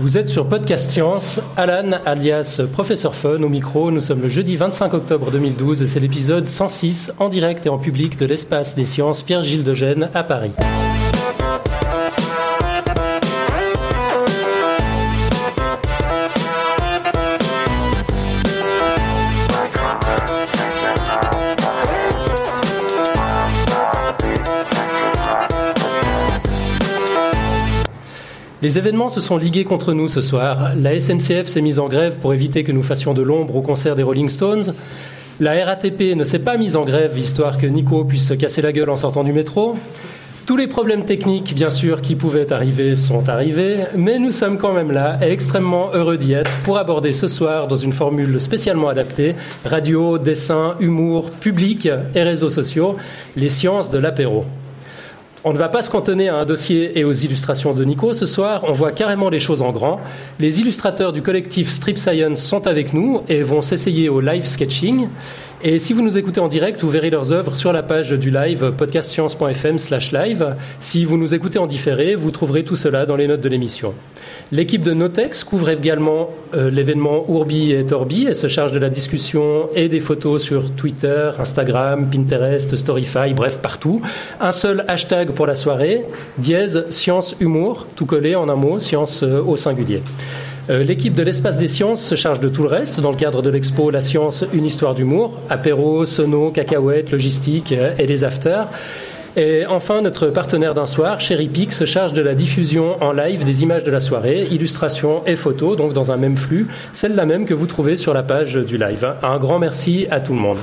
Vous êtes sur Podcast Science, Alan alias Professeur Fun au micro. Nous sommes le jeudi 25 octobre 2012 et c'est l'épisode 106 en direct et en public de l'espace des sciences Pierre-Gilles de Gênes à Paris. Les événements se sont ligués contre nous ce soir. La SNCF s'est mise en grève pour éviter que nous fassions de l'ombre au concert des Rolling Stones. La RATP ne s'est pas mise en grève histoire que Nico puisse se casser la gueule en sortant du métro. Tous les problèmes techniques, bien sûr, qui pouvaient arriver sont arrivés, mais nous sommes quand même là et extrêmement heureux d'y être pour aborder ce soir, dans une formule spécialement adaptée, radio, dessin, humour, public et réseaux sociaux, les sciences de l'apéro. On ne va pas se cantonner à un dossier et aux illustrations de Nico ce soir, on voit carrément les choses en grand. Les illustrateurs du collectif Strip Science sont avec nous et vont s'essayer au live sketching. Et si vous nous écoutez en direct, vous verrez leurs œuvres sur la page du live podcastscience.fm slash live. Si vous nous écoutez en différé, vous trouverez tout cela dans les notes de l'émission. L'équipe de Notex couvre également euh, l'événement Urbi et Torbi et se charge de la discussion et des photos sur Twitter, Instagram, Pinterest, Storyfy, bref, partout. Un seul hashtag pour la soirée, dièse science humour, tout collé en un mot, science euh, au singulier. Euh, l'équipe de l'espace des sciences se charge de tout le reste dans le cadre de l'expo La science, une histoire d'humour, apéro, sono, cacahuètes, logistique et les afters. Et enfin, notre partenaire d'un soir, Cherry Peak, se charge de la diffusion en live des images de la soirée, illustrations et photos, donc dans un même flux, celle-là même que vous trouvez sur la page du live. Un grand merci à tout le monde.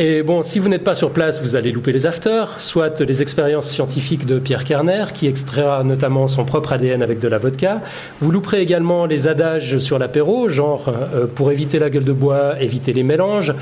Et bon, si vous n'êtes pas sur place, vous allez louper les afters, soit les expériences scientifiques de Pierre Kerner, qui extraira notamment son propre ADN avec de la vodka. Vous louperez également les adages sur l'apéro, genre euh, pour éviter la gueule de bois, éviter les mélanges,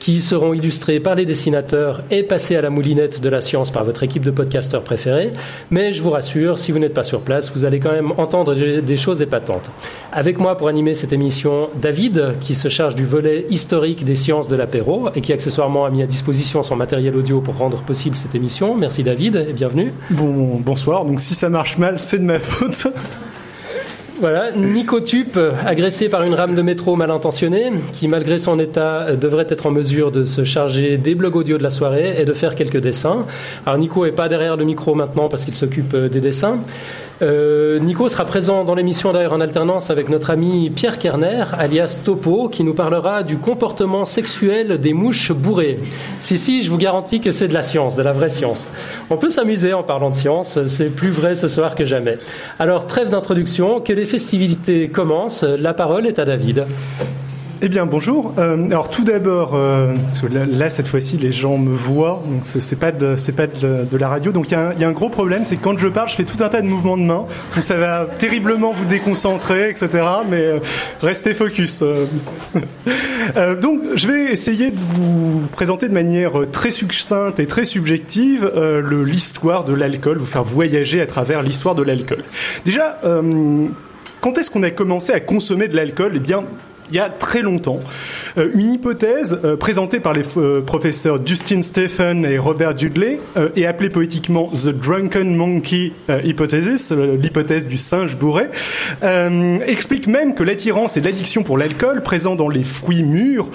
qui seront illustrés par les dessinateurs et passés à la moulinette de la science par votre équipe de podcasteurs préférés. Mais je vous rassure, si vous n'êtes pas sur place, vous allez quand même entendre des choses épatantes. Avec moi pour animer cette émission, David, qui se charge du volet historique des sciences de l'apéro et qui accessoirement a mis à disposition son matériel audio pour rendre possible cette émission. Merci David et bienvenue. Bon, bonsoir. Donc si ça marche mal, c'est de ma faute. Voilà, Nico Tup, agressé par une rame de métro mal intentionnée, qui malgré son état devrait être en mesure de se charger des blogs audio de la soirée et de faire quelques dessins. Alors Nico est pas derrière le micro maintenant parce qu'il s'occupe des dessins. Euh, Nico sera présent dans l'émission d'ailleurs en alternance avec notre ami Pierre Kerner, alias Topo, qui nous parlera du comportement sexuel des mouches bourrées. Si, si, je vous garantis que c'est de la science, de la vraie science. On peut s'amuser en parlant de science, c'est plus vrai ce soir que jamais. Alors, trêve d'introduction, que les festivités commencent, la parole est à David. Eh bien, bonjour. Euh, alors, tout d'abord, euh, là, cette fois-ci, les gens me voient, donc c'est pas c'est pas de, la radio. Donc, il y, a un gros problème, c'est que quand je parle, je fais tout un tas de mouvements de main, donc ça va terriblement vous déconcentrer, etc. Mais euh, restez focus. donc, je vais essayer de vous présenter de manière très succincte et très subjective l'histoire de l'alcool, vous faire voyager à travers l'histoire de l'alcool. Déjà. quand est-ce qu'on a commencé à consommer de l'alcool? Eh bien, il y a très longtemps. Euh, une hypothèse euh, présentée par les euh, professeurs Justin Stephen et Robert Dudley et appelée poétiquement The Drunken Monkey Hypothesis, l'hypothèse du singe bourré, explique même que l'attirance et l'addiction pour l'alcool présent dans les fruits mûrs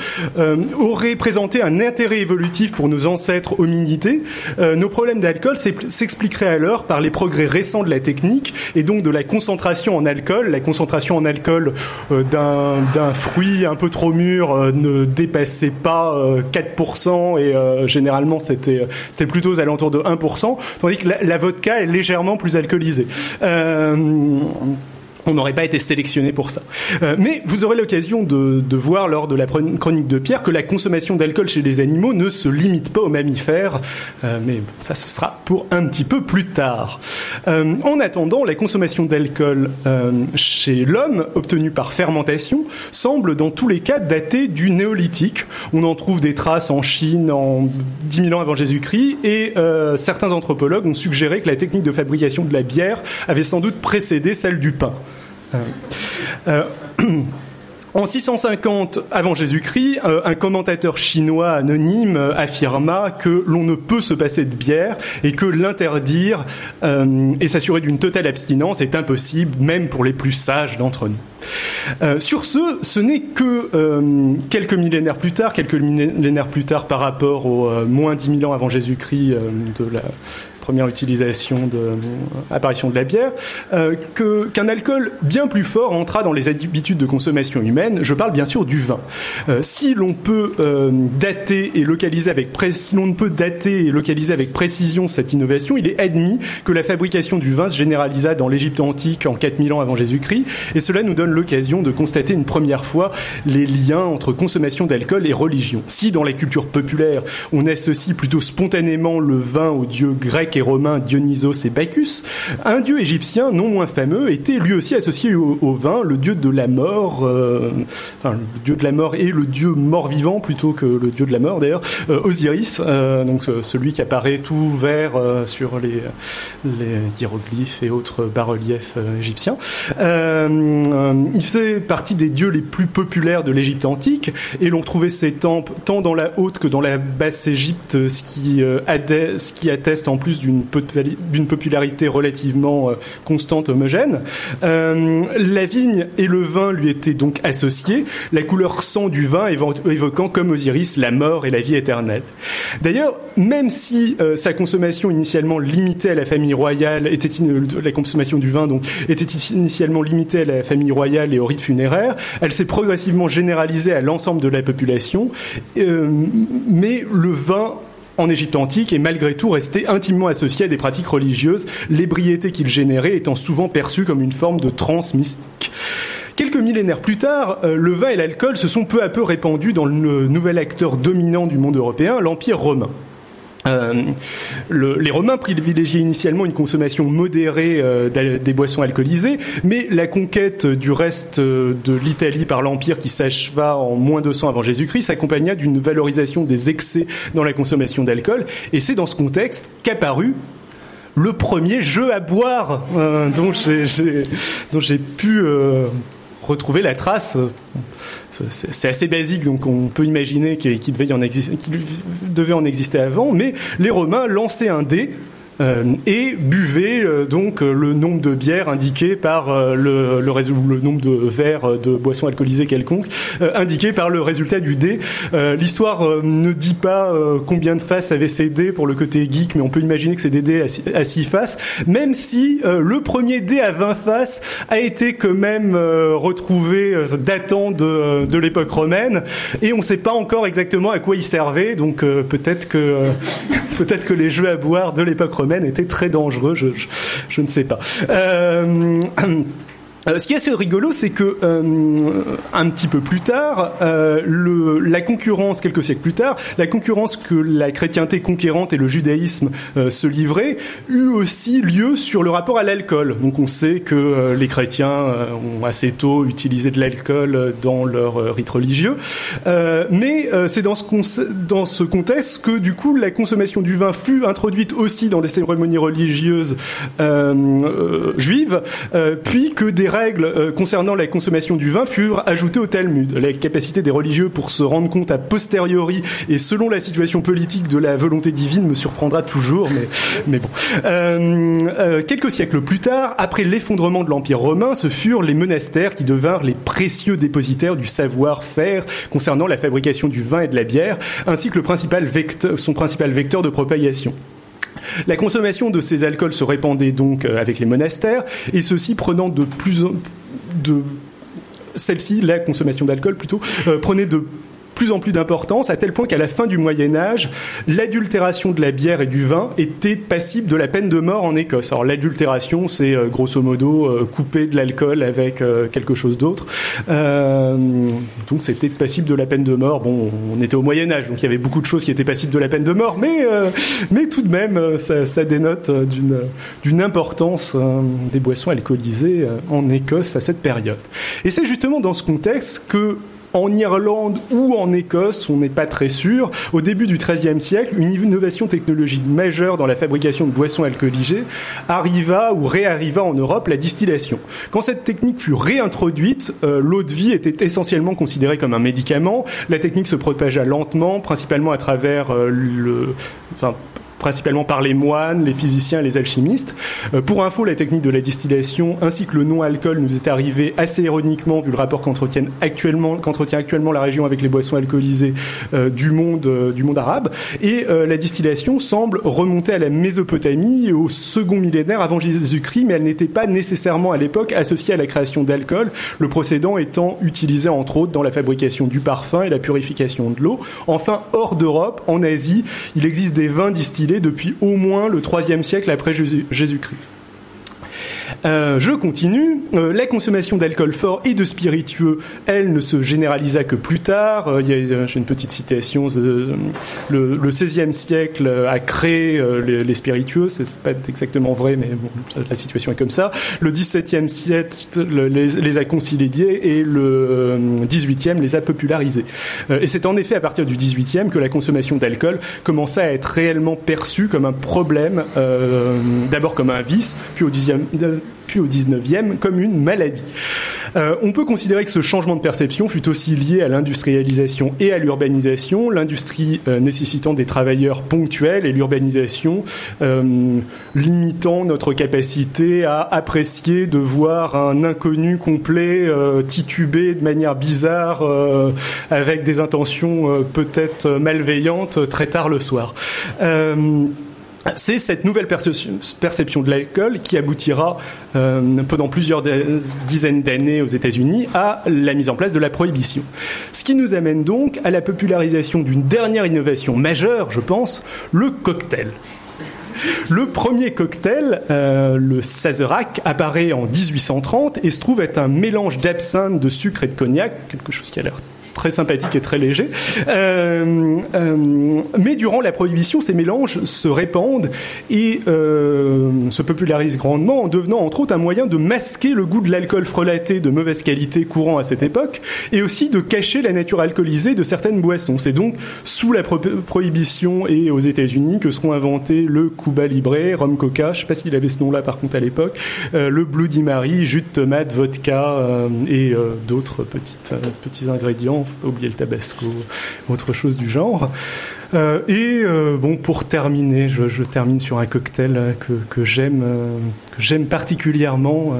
auraient présenté un intérêt évolutif pour nos ancêtres hominités. nos problèmes d'alcool s'expliqueraient alors par les progrès récents de la technique et donc de la concentration en alcool, la concentration en alcool d'un fruit un peu trop mûr ne dépassait pas 4% euh, et euh, généralement c'était c'était plutôt aux alentours de 1%, tandis que la, vodka est légèrement plus alcoolisée. Euh, on n'aurait pas été sélectionné pour ça. Euh, mais vous aurez l'occasion de, voir lors de la chronique de Pierre que la consommation d'alcool chez les animaux ne se limite pas aux mammifères, euh, mais ça ce sera pour un petit peu plus tard. Euh, en attendant, la consommation d'alcool chez l'homme, obtenue par fermentation, semble dans tous les cas dater du néolithique. On en trouve des traces en Chine en 10 000 ans avant Jésus-Christ, et certains anthropologues ont suggéré que la technique de fabrication de la bière avait sans doute précédé celle du pain. Euh, euh, En 650 avant Jésus-Christ, euh, un commentateur chinois anonyme affirma que l'on ne peut se passer de bière et que l'interdire et s'assurer d'une totale abstinence est impossible, même pour les plus sages d'entre nous. sur ce, ce n'est que quelques millénaires plus tard, quelques millénaires plus tard par rapport au moins 10 000 ans avant Jésus-Christ de la première utilisation de euh, apparition de la bière, euh, que qu'un alcool bien plus fort entra dans les habitudes de consommation humaine. Je parle bien sûr du vin. Euh, si l'on peut dater et localiser avec l'on ne peut dater et localiser avec précision cette innovation, il est admis que la fabrication du vin se généralisa dans l'Égypte antique en 4000 ans avant Jésus-Christ, et cela nous donne l'occasion de constater une première fois les liens entre consommation d'alcool et religion. Si dans la culture populaire on associe plutôt spontanément le vin aux dieux grecs romains Dionysos et Bacchus, un dieu égyptien non moins fameux était lui aussi associé au, vin, le dieu de la mort, euh, enfin le dieu de la mort et le dieu mort-vivant plutôt que le dieu de la mort d'ailleurs, euh, Osiris, euh, donc celui qui apparaît tout vert sur les, les hiéroglyphes et autres bas-reliefs égyptiens. il faisait partie des dieux les plus populaires de l'Égypte antique et l'on trouvait ses temples tant dans la haute que dans la basse Égypte, ce qui, ce qui atteste en plus du d'une popularité relativement euh, constante, homogène. Euh, la vigne et le vin lui étaient donc associés, la couleur sang du vin évoquant comme Osiris la mort et la vie éternelle. D'ailleurs, même si euh, sa consommation initialement limitée à la famille royale était la consommation du vin donc était initialement limitée à la famille royale et au rite funéraire, elle s'est progressivement généralisée à l'ensemble de la population. mais le vin en Égypte antique et malgré tout resté intimement associé à des pratiques religieuses, l'ébriété qu'il générait étant souvent perçue comme une forme de transe mystique. Quelques millénaires plus tard, euh, le vin et l'alcool se sont peu à peu répandus dans le nouvel acteur dominant du monde européen, l'Empire romain. Euh, les Romains privilégiaient initialement une consommation modérée euh, des boissons alcoolisées, mais la conquête du reste euh, de l'Italie par l'Empire qui s'acheva en moins 200 avant Jésus-Christ s'accompagna d'une valorisation des excès dans la consommation d'alcool, et c'est dans ce contexte qu'apparut le premier jeu à boire dont j'ai pu retrouver la trace. C'est assez basique, donc on peut imaginer qu'il devait, en exister avant, mais les Romains lançaient un dé et buvez euh, donc euh, le nombre de bières indiqué par le, le, le nombre de verres de boissons alcoolisées quelconques indiqué par le résultat du dé. L'histoire ne dit pas combien de faces avaient ces dés pour le côté geek, mais on peut imaginer que c'est des dés à 6 faces, même si le premier dé à 20 faces a été quand même retrouvé datant de, de l'époque romaine, et on ne sait pas encore exactement à quoi il servait, donc peut-être que peut-être que les jeux à boire de l'époque romaine était très dangereux, je, ne sais pas. Euh, ce qui est assez rigolo, c'est que euh, un petit peu plus tard, euh, le, la concurrence, quelques siècles plus tard, la concurrence que la chrétienté conquérante et le judaïsme se livraient, eut aussi lieu sur le rapport à l'alcool. Donc on sait que les chrétiens ont assez tôt utilisé de l'alcool dans leur rite religieux, mais c'est dans ce, dans ce contexte que du coup la consommation du vin fut introduite aussi dans les cérémonies religieuses juives, puis que des règles euh, concernant la consommation du vin furent ajoutées au Talmud. La capacité des religieux pour se rendre compte a posteriori et selon la situation politique de la volonté divine me surprendra toujours, mais, bon. Euh, euh, quelques siècles plus tard, après l'effondrement de l'Empire romain, ce furent les monastères qui devinrent les précieux dépositaires du savoir-faire concernant la fabrication du vin et de la bière, ainsi que principal vecteur, son principal vecteur de propagation. La consommation de ces alcools se répandait donc euh, avec les monastères, et ceux-ci prenant de plus en de celle-ci, la consommation d'alcool plutôt, euh, prenait de plus en plus d'importance, à tel point qu'à la fin du Moyen Âge, l'adultération de la bière et du vin était passible de la peine de mort en Écosse. Alors l'adultération, c'est euh, grosso modo euh, couper de l'alcool avec euh, quelque chose d'autre. donc c'était passible de la peine de mort. Bon, on était au Moyen Âge, donc il y avait beaucoup de choses qui étaient passibles de la peine de mort, mais mais tout de même, ça, ça dénote d'une d'une importance des boissons alcoolisées en Écosse à cette période. Et c'est justement dans ce contexte que en Irlande ou en Écosse, on n'est pas très sûr. Au début du XIIIe siècle, une innovation technologique majeure dans la fabrication de boissons alcoolisées arriva ou réarriva en Europe la distillation. Quand cette technique fut réintroduite, euh, l'eau de vie était essentiellement considérée comme un médicament. La technique se propagea lentement, principalement à travers euh, le, enfin, principalement par les moines, les physiciens les alchimistes. Euh, pour info, la technique de la distillation ainsi que le non-alcool nous est arrivé assez ironiquement vu le rapport qu'entretient actuellement, qu'entretient actuellement la région avec les boissons alcoolisées euh, du monde euh, du monde arabe. Et la distillation semble remonter à la Mésopotamie au second millénaire avant Jésus-Christ, mais elle n'était pas nécessairement à l'époque associée à la création d'alcool, le procédant étant utilisé entre autres dans la fabrication du parfum et la purification de l'eau. Enfin, hors d'Europe, en Asie, il existe des vins distillés depuis au moins le IIIe siècle après Jésus-Christ. Euh, je continue. Euh, la consommation d'alcool fort et de spiritueux, elle ne se généralisa que plus tard. Euh, j'ai une petite citation. le, le 16e siècle a créé les, spiritueux. C'est pas exactement vrai, mais la situation est comme ça. Le 17e siècle les, les, a consolidés et le 18e les a popularisés. et c'est en effet à partir du 18e que la consommation d'alcool commença à être réellement perçue comme un problème, d'abord comme un vice, puis au 10e, puis au 19e comme une maladie. Euh, on peut considérer que ce changement de perception fut aussi lié à l'industrialisation et à l'urbanisation, l'industrie euh, nécessitant des travailleurs ponctuels et l'urbanisation euh, limitant notre capacité à apprécier de voir un inconnu complet tituber de manière bizarre avec des intentions peut-être malveillantes très tard le soir. C'est cette nouvelle perception de l'alcool qui aboutira euh, pendant plusieurs dizaines d'années aux États-Unis à la mise en place de la prohibition. Ce qui nous amène donc à la popularisation d'une dernière innovation majeure, je pense, le cocktail. Le premier cocktail, euh, le Sazerac, apparaît en 1830 et se trouve être un mélange d'absinthe, de sucre et de cognac, quelque chose qui a l'air très sympathique et très léger. Euh, euh, mais durant la prohibition, ces mélanges se répandent et euh, se popularisent grandement en devenant entre autres un moyen de masquer le goût de l'alcool frelaté de mauvaise qualité courant à cette époque et aussi de cacher la nature alcoolisée de certaines boissons. C'est donc sous la prohibition et aux États-Unis que seront inventés le Cuba Libre, rhum coca, je sais pas s'il avait ce nom-là par contre à l'époque, le Bloody Mary, jus de tomate, vodka et d'autres petites petits ingrédients oublier le tabasco, autre chose du genre. Euh, et euh, bon, pour terminer, je, je, termine sur un cocktail que, que j'aime, euh, que j'aime particulièrement.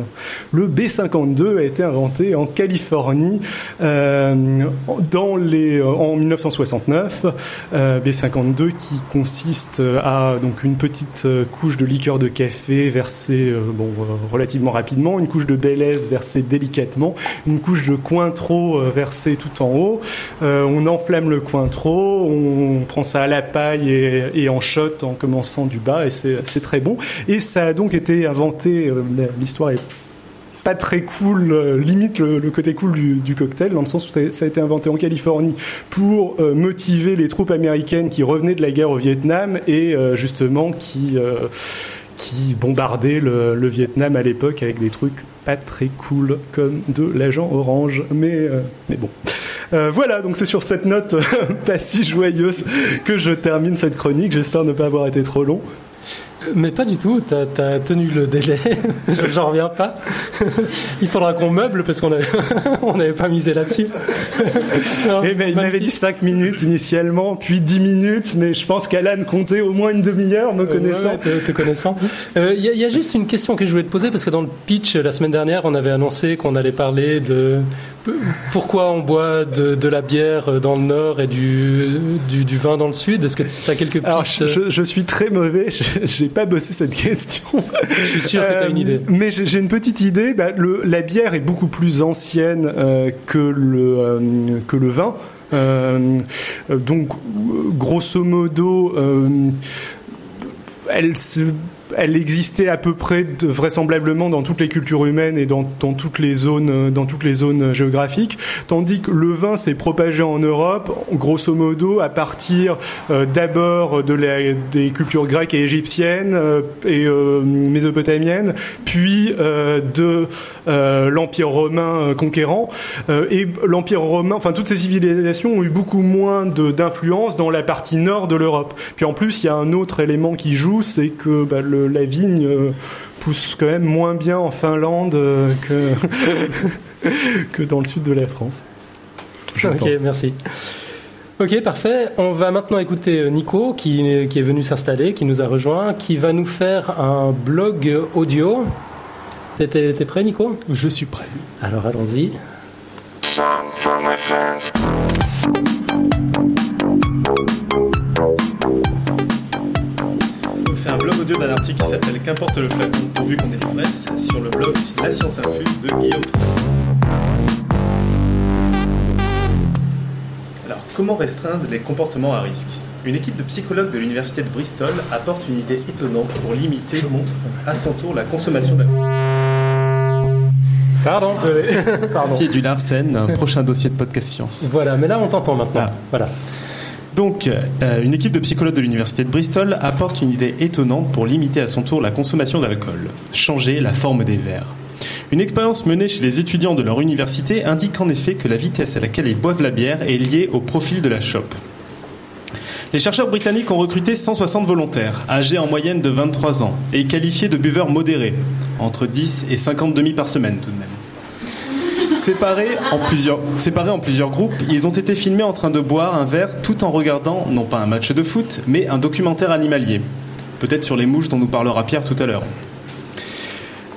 Le B52 a été inventé en Californie dans les en 1969. B52 qui consiste à donc une petite couche de liqueur de café versée bon relativement rapidement, une couche de belaise versée délicatement, une couche de cointreau versée tout en haut. on enflamme le cointreau, on prend à la paille et, en shot en commençant du bas et c'est très bon. Et ça a donc été inventé, euh, l'histoire est pas très cool, euh, limite le, côté cool du, cocktail, dans le sens où ça, a été inventé en Californie pour euh, motiver les troupes américaines qui revenaient de la guerre au Vietnam et justement qui qui bombardaient le, Vietnam à l'époque avec des trucs pas très cool comme de l'agent orange, mais mais bon. Euh, voilà, donc c'est sur cette note euh, pas si joyeuse que je termine cette chronique. J'espère ne pas avoir été trop long. Mais pas du tout, t'as as tenu le délai, j'en reviens pas. il faudra qu'on meuble parce qu'on n'avait pas misé là-dessus. eh ben, il m'avait dit 5 minutes initialement, puis 10 minutes, mais je pense qu'Alan comptait au moins une demi-heure, me connaissant. te, connaissant. Il euh, y, a juste une question que je voulais te poser parce que dans le pitch la semaine dernière, on avait annoncé qu'on allait parler de pourquoi on boit de, la bière dans le nord et du, du, vin dans le sud? Est-ce que tu as quelques pistes? je, suis très mauvais, j'ai pas bossé cette question. Je suis sûr que tu as une idée. Euh, mais j'ai une petite idée. Bah, le, la bière est beaucoup plus ancienne euh, que, le, euh, que le vin. donc, grosso modo, elle se elle existait à peu près de, vraisemblablement dans toutes les cultures humaines et dans, dans, toutes les zones dans toutes les zones géographiques. Tandis que le vin s'est propagé en Europe grosso modo à partir euh, d'abord de la, des cultures grecques et égyptiennes euh, et euh, mésopotamiennes puis de l'empire romain conquérant. Et l'empire romain enfin toutes ces civilisations ont eu beaucoup moins d'influence dans la partie nord de l'Europe. Puis en plus il y a un autre élément qui joue c'est que bah, la vigne euh, pousse quand même moins bien en Finlande euh, que, que dans le sud de la France. ok, merci. Ok, parfait. On va maintenant écouter euh, Nico qui, qui est venu s'installer, qui nous a rejoint, qui va nous faire un blog audio. T'es prêt, Nico? Je suis prêt. Alors allons-y. C'est un blog audio d'un article qui s'appelle Qu'importe le flacon, pourvu qu'on ait la presse, sur le blog La Science Infuse de Guillaume. Alors, comment restreindre les comportements à risque? Une équipe de psychologues de l'université de Bristol apporte une idée étonnante pour limiter à son tour la consommation d'alcool. Pardon, Pardon. C'est du Larsen, un prochain dossier de podcast science. Voilà, mais là on t'entend maintenant. Ah. Voilà. Donc, euh, une équipe de psychologues de l'université de Bristol apporte une idée étonnante pour limiter à son tour la consommation d'alcool changer la forme des verres. Une expérience menée chez les étudiants de leur université indique en effet que la vitesse à laquelle ils boivent la bière est liée au profil de la chope. Les chercheurs britanniques ont recruté 160 volontaires, âgés en moyenne de 23 ans, et qualifiés de buveurs modérés, entre 10 et 50 demi par semaine tout de même. Séparés en, plusieurs, groupes, ils ont été filmés en train de boire un verre tout en regardant, non pas un match de foot, mais un documentaire animalier. Peut-être sur les mouches dont nous parlera Pierre tout à l'heure.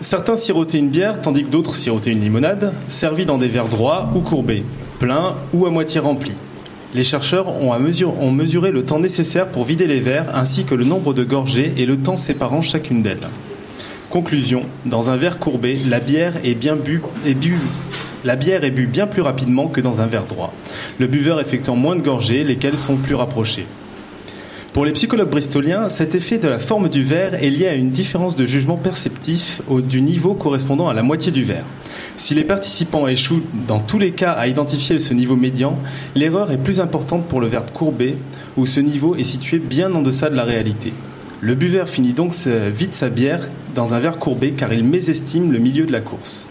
Certains sirotaient une bière, tandis que d'autres sirotaient une limonade, servie dans des verres droits ou courbés, pleins ou à moitié remplis. Les chercheurs ont, mesuré le temps nécessaire pour vider les verres, ainsi que le nombre de gorgées et le temps séparant chacune d'elles. Conclusion, dans un verre courbé, la bière est bien bu, bu la bière est bue bien plus rapidement que dans un verre droit, le buveur effectuant moins de gorgées, lesquelles sont plus rapprochées. Pour les psychologues bristoliens, cet effet de la forme du verre est lié à une différence de jugement perceptif du niveau correspondant à la moitié du verre. Si les participants échouent dans tous les cas à identifier ce niveau médian, l'erreur est plus importante pour le verbe courbé, où ce niveau est situé bien en deçà de la réalité. Le buveur finit donc vite sa bière dans un verre courbé car il mésestime le milieu de la course.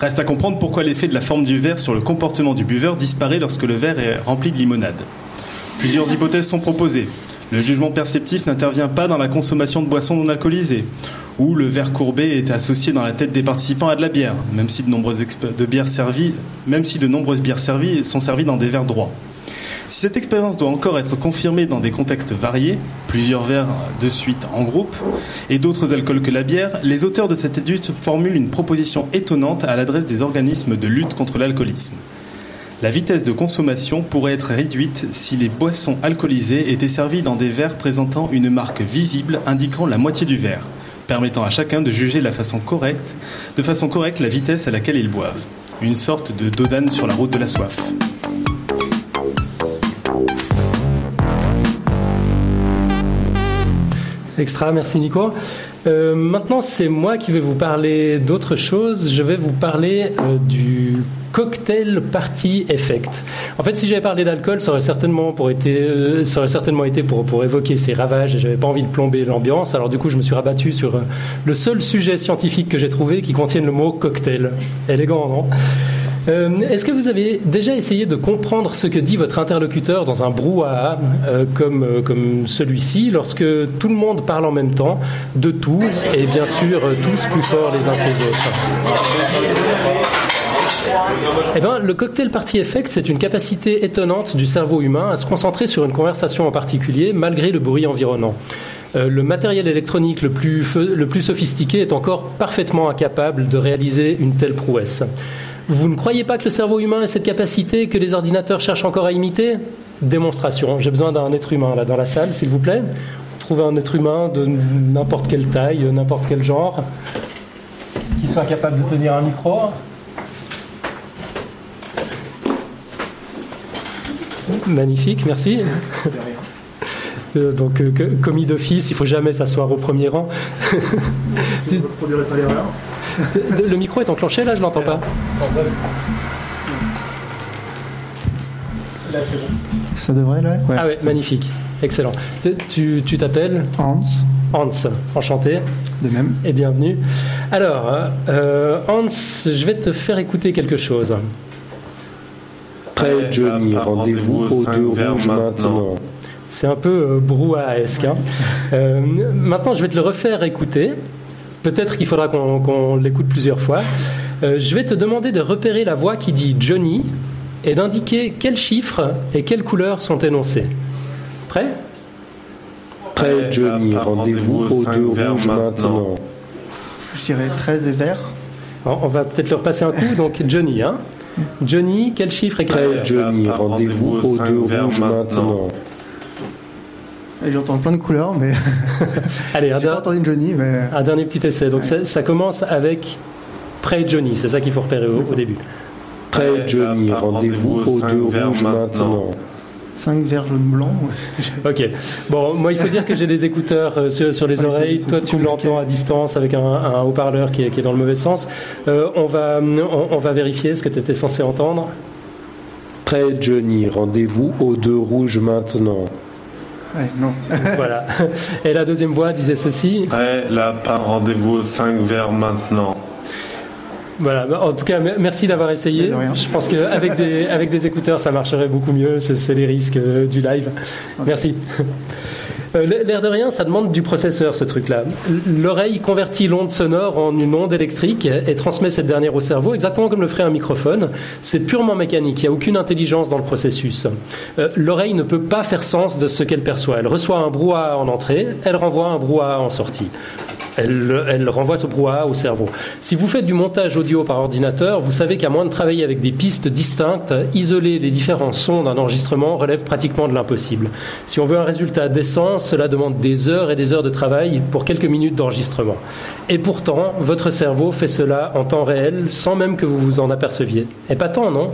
Reste à comprendre pourquoi l'effet de la forme du verre sur le comportement du buveur disparaît lorsque le verre est rempli de limonade. Plusieurs hypothèses sont proposées. Le jugement perceptif n'intervient pas dans la consommation de boissons non alcoolisées, ou le verre courbé est associé dans la tête des participants à de la bière, même si de nombreuses, bières même si de nombreuses bières servies sont servies dans des verres droits. Si cette expérience doit encore être confirmée dans des contextes variés, plusieurs verres de suite en groupe, et d'autres alcools que la bière, les auteurs de cette étude formulent une proposition étonnante à l'adresse des organismes de lutte contre l'alcoolisme. La vitesse de consommation pourrait être réduite si les boissons alcoolisées étaient servies dans des verres présentant une marque visible indiquant la moitié du verre, permettant à chacun de juger de façon correcte la vitesse à laquelle ils boivent. Une sorte de dodane sur la route de la soif. Extra, merci Nico. Euh, maintenant, c'est moi qui vais vous parler d'autre chose. Je vais vous parler euh, du cocktail party effect. En fait, si j'avais parlé d'alcool, ça aurait certainement pour été, euh, ça aurait certainement été pour pour évoquer ses ravages. Et j'avais pas envie de plomber l'ambiance. Alors du coup, je me suis rabattu sur le seul sujet scientifique que j'ai trouvé qui contienne le mot cocktail. Élégant, non? Euh, est-ce que vous avez déjà essayé de comprendre ce que dit votre interlocuteur dans un brouhaha euh, comme, euh, comme celui-ci, lorsque tout le monde parle en même temps, de tout, et bien sûr tous plus fort les uns que les autres eh ben, le cocktail party effect, c'est une capacité étonnante du cerveau humain à se concentrer sur une conversation en particulier, malgré le bruit environnant. le matériel électronique le plus, le plus sophistiqué est encore parfaitement incapable de réaliser une telle prouesse. Vous ne croyez pas que le cerveau humain ait cette capacité que les ordinateurs cherchent encore à imiter? Démonstration. J'ai besoin d'un être humain là dans la salle, s'il vous plaît. Trouvez un être humain de n'importe quelle taille, n'importe quel genre, qui soit capable de tenir un micro. Magnifique, merci. Euh, donc, euh, commis d'office, il faut jamais s'asseoir au premier rang. Le micro est enclenché là, je l'entends pas. Là, c'est bon. Ça devrait, là Ouais. Ah ouais, magnifique, excellent. Tu- t'appelles Hans, Hans, enchanté de même. et bienvenue. Alors, euh, Hans, je vais te faire écouter quelque chose. Prêt, Johnny, rendez-vous aux deux rouges maintenant. maintenant. C'est un peu euh, brouhahaesque. hein. Euh, maintenant, je vais te le refaire écouter. Peut-être qu'il faudra qu'on l'écoute plusieurs fois. Euh, je vais te demander de repérer la voix qui dit Johnny et d'indiquer quels chiffres et quelles couleurs sont énoncés. Prêt? Prêt, Johnny, rendez-vous aux deux rouges maintenant. maintenant. Je dirais 13 et vert. Alors, On va peut-être le repasser un coup. Donc, Johnny. Hein Johnny, quel chiffre et quelle Prêt, Johnny, rendez-vous rendez-vous aux deux rouges maintenant. maintenant. J'entends plein de couleurs, mais Allez, un, j'ai pas entendu Johnny, mais un dernier petit essai. Donc, ça, ça commence avec Prêt Johnny. C'est ça qu'il faut repérer au, au début. Prêt, Johnny, rendez-vous aux cinq deux rouges maintenant. maintenant. 5 vert, jaune, blanc. Ok. Bon, moi, il faut dire que j'ai des écouteurs euh, sur, sur les Ouais, oreilles. Toi, tu l'entends à distance avec un, un haut-parleur qui est, qui est dans le mauvais sens. Euh, on, va, on, on va vérifier ce que tu étais censé entendre. Prêt, Johnny, rendez-vous aux deux rouges maintenant. Ouais, non. voilà. Et la deuxième voix disait ceci. Prêt, lapin, rendez-vous aux 5 vers maintenant. Voilà. Bah, En tout cas, me- merci d'avoir essayé. De rien. Je pense qu'avec des, avec des écouteurs, ça marcherait beaucoup mieux. C'est c'est les risques euh, du live. Merci. Euh, L'air de rien, ça demande du processeur, ce truc-là. L'oreille convertit l'onde sonore en une onde électrique et transmet cette dernière au cerveau, exactement comme le ferait un microphone. C'est purement mécanique, il n'y a aucune intelligence dans le processus. Euh, L'oreille ne peut pas faire sens de ce qu'elle perçoit. Elle reçoit un brouhaha en entrée, elle renvoie un brouhaha en sortie. Elle, renvoie ce brouhaha au cerveau. Si vous faites du montage audio par ordinateur, vous savez qu'à moins de travailler avec des pistes distinctes, isoler les différents sons d'un enregistrement relève pratiquement de l'impossible. Si on veut un résultat décent, cela demande des heures et des heures de travail pour quelques minutes d'enregistrement. Et pourtant, votre cerveau fait cela en temps réel sans même que vous vous en aperceviez. Et pas tant, non?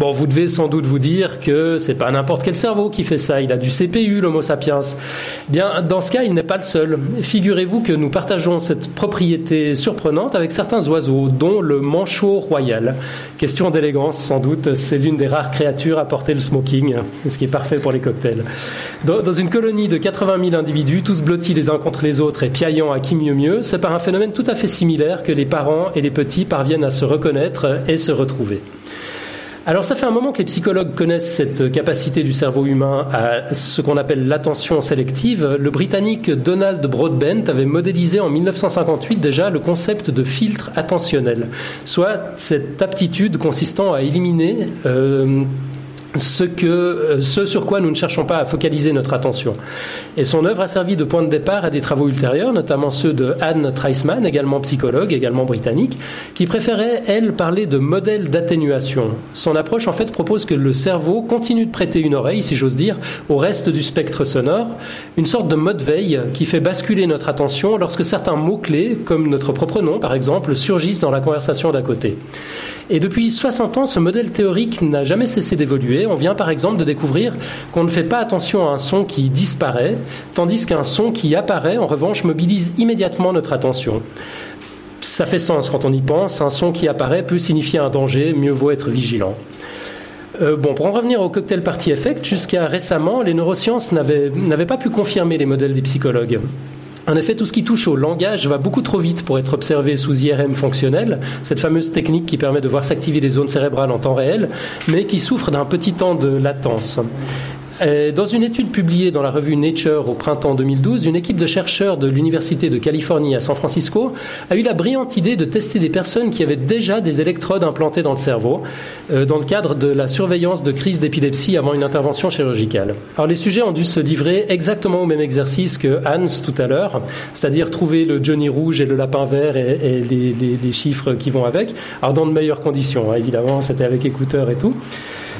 Bon, vous devez sans doute vous dire que c'est pas n'importe quel cerveau qui fait ça, il a du CPU, l'Homo sapiens. Bien, dans ce cas, il n'est pas le seul. Figurez-vous que nous partageons cette propriété surprenante avec certains oiseaux, dont le manchot royal. Question d'élégance, sans doute, c'est l'une des rares créatures à porter le smoking, ce qui est parfait pour les cocktails. Dans, une colonie de 80 000 individus, tous blottis les uns contre les autres et piaillant à qui mieux mieux, c'est par un phénomène tout à fait similaire que les parents et les petits parviennent à se reconnaître et se retrouver. Alors ça fait un moment que les psychologues connaissent cette capacité du cerveau humain à ce qu'on appelle l'attention sélective. Le Britannique Donald Broadbent avait modélisé en 1958 déjà le concept de filtre attentionnel, soit cette aptitude consistant à éliminer euh, euh, ce sur quoi nous ne cherchons pas à focaliser notre attention. Et son œuvre a servi de point de départ à des travaux ultérieurs, notamment ceux de Anne Treisman, également psychologue, également britannique, qui préférait, elle, parler de modèle d'atténuation. Son approche, en fait, propose que le cerveau continue de prêter une oreille, si j'ose dire, au reste du spectre sonore, une sorte de mode veille qui fait basculer notre attention lorsque certains mots-clés, comme notre propre nom, par exemple, surgissent dans la conversation d'à côté. Et depuis 60 ans, ce modèle théorique n'a jamais cessé d'évoluer. On vient par exemple de découvrir qu'on ne fait pas attention à un son qui disparaît, tandis qu'un son qui apparaît, en revanche, mobilise immédiatement notre attention. Ça fait sens quand on y pense. Un son qui apparaît peut signifier un danger, mieux vaut être vigilant. Euh, bon, pour en revenir au cocktail party effect, jusqu'à récemment, les neurosciences n'avaient n'avaient pas pu confirmer les modèles des psychologues. En effet, tout ce qui touche au langage va beaucoup trop vite pour être observé sous IRM fonctionnel, cette fameuse technique qui permet de voir s'activer les zones cérébrales en temps réel, mais qui souffre d'un petit temps de latence. Euh, Dans une étude publiée dans la revue Nature au printemps 2012, une équipe de chercheurs de l'Université de Californie à San Francisco a eu la brillante idée de tester des personnes qui avaient déjà des électrodes implantées dans le cerveau euh, dans le cadre de la surveillance de crises d'épilepsie avant une intervention chirurgicale. Alors les sujets ont dû se livrer exactement au même exercice que Hans tout à l'heure, c'est-à-dire trouver le Johnny rouge et le lapin vert et, les- les chiffres qui vont avec. Alors dans de meilleures conditions, hein, évidemment, c'était avec écouteurs et tout.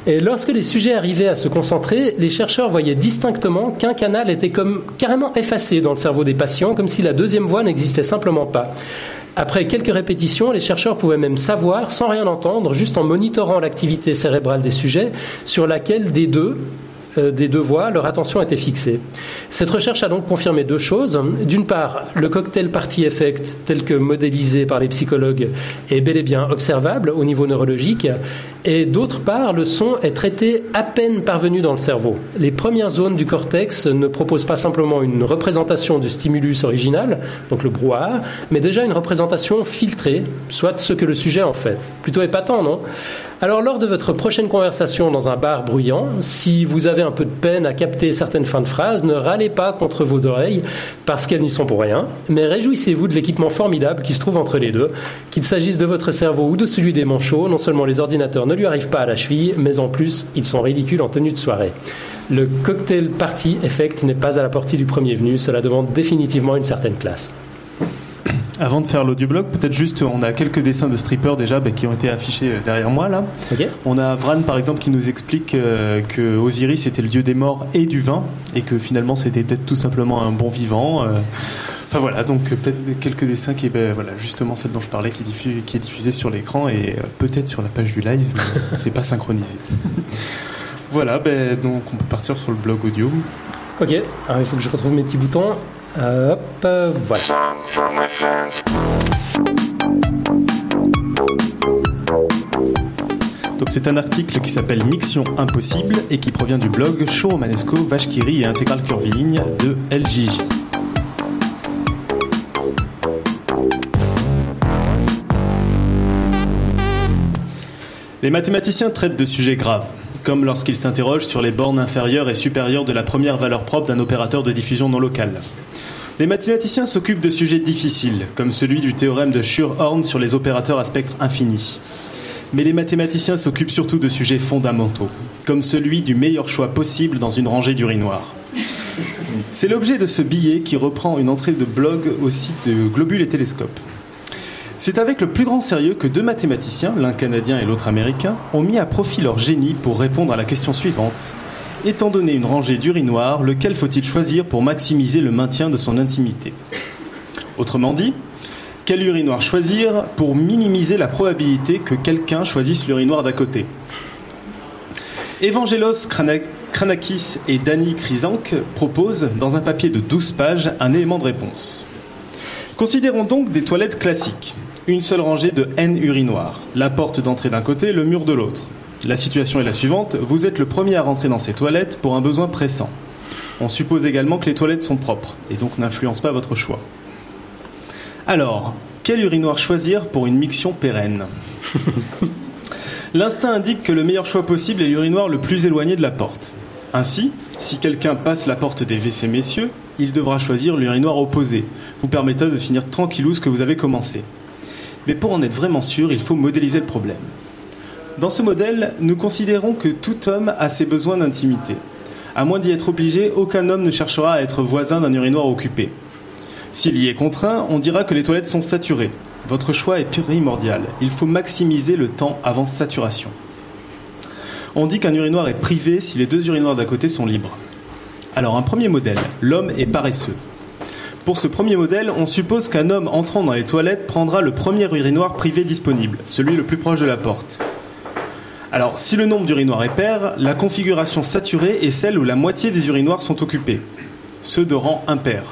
Et lorsque les sujets arrivaient à se concentrer, les chercheurs voyaient distinctement qu'un canal était comme carrément effacé dans le cerveau des patients, comme si la deuxième voie n'existait simplement pas. Après quelques répétitions, les chercheurs pouvaient même savoir, sans rien entendre, juste en monitorant l'activité cérébrale des sujets, sur laquelle des deux des deux voies, leur attention était fixée. Cette recherche a donc confirmé deux choses. D'une part, le cocktail party effect, tel que modélisé par les psychologues, est bel et bien observable au niveau neurologique. Et d'autre part, le son est traité à peine parvenu dans le cerveau. Les premières zones du cortex ne proposent pas simplement une représentation du stimulus original, donc le brouhaha, mais déjà une représentation filtrée, soit ce que le sujet en fait. Plutôt épatant, non? Alors lors de votre prochaine conversation dans un bar bruyant, si vous avez un peu de peine à capter certaines fins de phrases, ne râlez pas contre vos oreilles parce qu'elles n'y sont pour rien, mais réjouissez-vous de l'équipement formidable qui se trouve entre les deux, qu'il s'agisse de votre cerveau ou de celui des manchots, non seulement les ordinateurs ne lui arrivent pas à la cheville, mais en plus ils sont ridicules en tenue de soirée. Le cocktail party effect n'est pas à la portée du premier venu, cela demande définitivement une certaine classe. Avant de faire l'audioblog, peut-être juste, on a quelques dessins de strippers déjà bah, qui ont été affichés euh, derrière moi là. On a Vran par exemple qui nous explique euh, que Osiris était le dieu des morts et du vin et que finalement c'était peut-être tout simplement un bon vivant. euh. Enfin voilà, donc peut-être quelques dessins qui, ben, voilà, justement celle dont je parlais qui, diffu- qui est diffusée sur l'écran et euh, peut-être sur la page du live, mais c'est pas synchronisé. voilà, ben, donc on peut partir sur le blog audio. Ok, alors il faut que je retrouve mes petits boutons. Hop, voilà. Donc c'est un article qui s'appelle Mixion impossible et qui provient du blog Show Romanesco, Vache et Intégral Curviligne de LJJ. Les mathématiciens traitent de sujets graves, comme lorsqu'ils s'interrogent sur les bornes inférieures et supérieures de la première valeur propre d'un opérateur de diffusion non locale. Les mathématiciens s'occupent de sujets difficiles, comme celui du théorème de Schur-Horn sur les opérateurs à spectre infini. Mais les mathématiciens s'occupent surtout de sujets fondamentaux, comme celui du meilleur choix possible dans une rangée d'urinoirs. C'est l'objet de ce billet qui reprend une entrée de blog au site de Globule et Télescope. C'est avec le plus grand sérieux que deux mathématiciens, l'un canadien et l'autre américain, ont mis à profit leur génie pour répondre à la question suivante. Étant donné une rangée d'urinoirs, lequel faut-il choisir pour maximiser le maintien de son intimité? Autrement dit, quel urinoir choisir pour minimiser la probabilité que quelqu'un choisisse l'urinoir d'à côté? Evangelos Krana- Kranakis et Danny Krisank proposent, dans un papier de 12 pages, un élément de réponse. Considérons donc des toilettes classiques. Une seule rangée de N urinoirs. La porte d'entrée d'un côté, le mur de l'autre. La situation est la suivante. Vous êtes le premier à rentrer dans ces toilettes pour un besoin pressant. On suppose également que les toilettes sont propres et donc n'influencent pas votre choix. Alors, quel urinoir choisir pour une miction pérenne? L'instinct indique que le meilleur choix possible est l'urinoir le plus éloigné de la porte. Ainsi, si quelqu'un passe la porte des WC messieurs, il devra choisir l'urinoir opposé, vous permettant de finir tranquillou ce que vous avez commencé. Mais pour en être vraiment sûr, il faut modéliser le problème. Dans ce modèle, nous considérons que tout homme a ses besoins d'intimité. À moins d'y être obligé, aucun homme ne cherchera à être voisin d'un urinoir occupé. S'il y est contraint, on dira que les toilettes sont saturées. Votre choix est primordial. Il faut maximiser le temps avant saturation. On dit qu'un urinoir est privé si les deux urinoirs d'à côté sont libres. Alors un premier modèle, l'homme est paresseux. Pour ce premier modèle, on suppose qu'un homme entrant dans les toilettes prendra le premier urinoir privé disponible, celui le plus proche de la porte. Alors, si le nombre d'urinoirs est pair, la configuration saturée est celle où la moitié des urinoirs sont occupés, ceux de rang impair.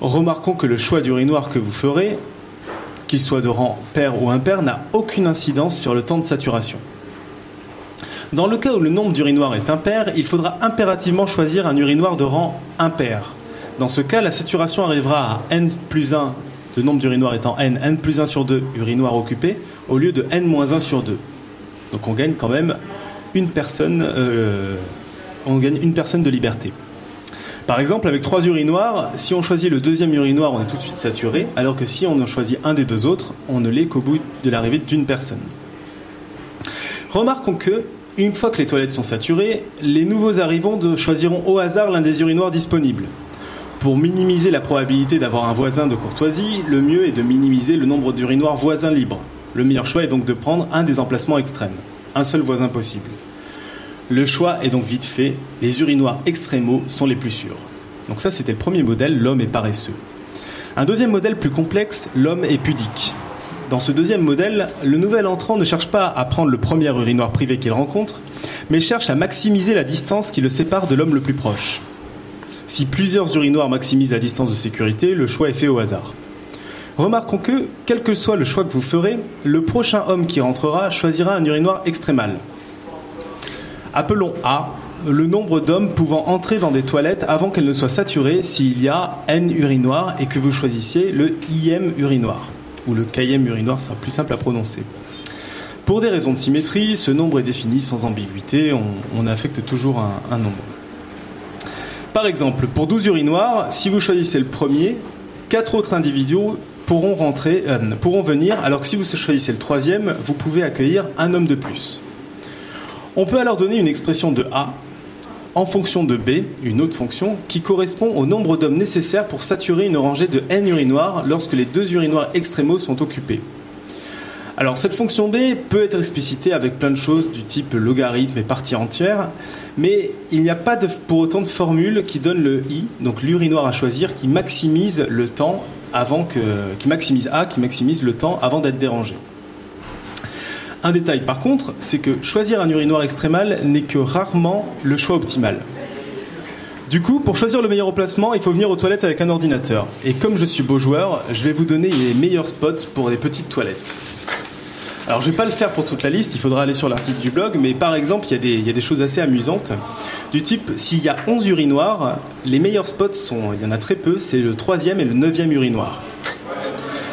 Remarquons que le choix d'urinoir que vous ferez, qu'il soit de rang pair ou impair, n'a aucune incidence sur le temps de saturation. Dans le cas où le nombre d'urinoirs est impair, il faudra impérativement choisir un urinoir de rang impair. Dans ce cas, la saturation arrivera à n plus 1, le nombre d'urinoirs étant n, n plus 1 sur 2 urinoirs occupés, au lieu de n moins 1 sur 2. Donc on gagne quand même une personne, euh, on gagne une personne de liberté. Par exemple, avec trois urinoirs, si on choisit le deuxième urinoir, on est tout de suite saturé, alors que si on en choisit un des deux autres, on ne l'est qu'au bout de l'arrivée d'une personne. Remarquons que, une fois que les toilettes sont saturées, les nouveaux arrivants choisiront au hasard l'un des urinoirs disponibles. Pour minimiser la probabilité d'avoir un voisin de courtoisie, le mieux est de minimiser le nombre d'urinoirs voisins libres. Le meilleur choix est donc de prendre un des emplacements extrêmes, un seul voisin possible. Le choix est donc vite fait, les urinoirs extrémaux sont les plus sûrs. Donc ça c'était le premier modèle, l'homme est paresseux. Un deuxième modèle plus complexe, l'homme est pudique. Dans ce deuxième modèle, le nouvel entrant ne cherche pas à prendre le premier urinoir privé qu'il rencontre, mais cherche à maximiser la distance qui le sépare de l'homme le plus proche. Si plusieurs urinoirs maximisent la distance de sécurité, le choix est fait au hasard. Remarquons que, quel que soit le choix que vous ferez, le prochain homme qui rentrera choisira un urinoir extrémal. Appelons A le nombre d'hommes pouvant entrer dans des toilettes avant qu'elles ne soient saturées s'il y a N urinoirs et que vous choisissiez le IM urinoir, ou le KM urinoir sera plus simple à prononcer. Pour des raisons de symétrie, ce nombre est défini sans ambiguïté, on, affecte toujours un, un nombre. Par exemple, pour 12 urinoirs, si vous choisissez le premier, quatre autres individus euh, pourront venir, alors que si vous choisissez le troisième, vous pouvez accueillir un homme de plus. On peut alors donner une expression de A en fonction de B, une autre fonction, qui correspond au nombre d'hommes nécessaires pour saturer une rangée de n urinoirs lorsque les deux urinoirs extrémaux sont occupés. Alors cette fonction B peut être explicitée avec plein de choses du type logarithme et partie entière, mais il n'y a pas de, pour autant de formule qui donne le i, donc l'urinoir à choisir, qui maximise le temps avant que, qui maximise A, qui maximise le temps avant d'être dérangé. Un détail par contre, c'est que choisir un urinoir extrémal n'est que rarement le choix optimal. Du coup, pour choisir le meilleur emplacement, il faut venir aux toilettes avec un ordinateur. Et comme je suis beau joueur, je vais vous donner les meilleurs spots pour des petites toilettes. Alors je vais pas le faire pour toute la liste, il faudra aller sur l'article du blog, mais par exemple, il y, y a des choses assez amusantes. Du type, s'il y a 11 urinoirs, les meilleurs spots sont, il y en a très peu, c'est le troisième et le neuvième urinoir.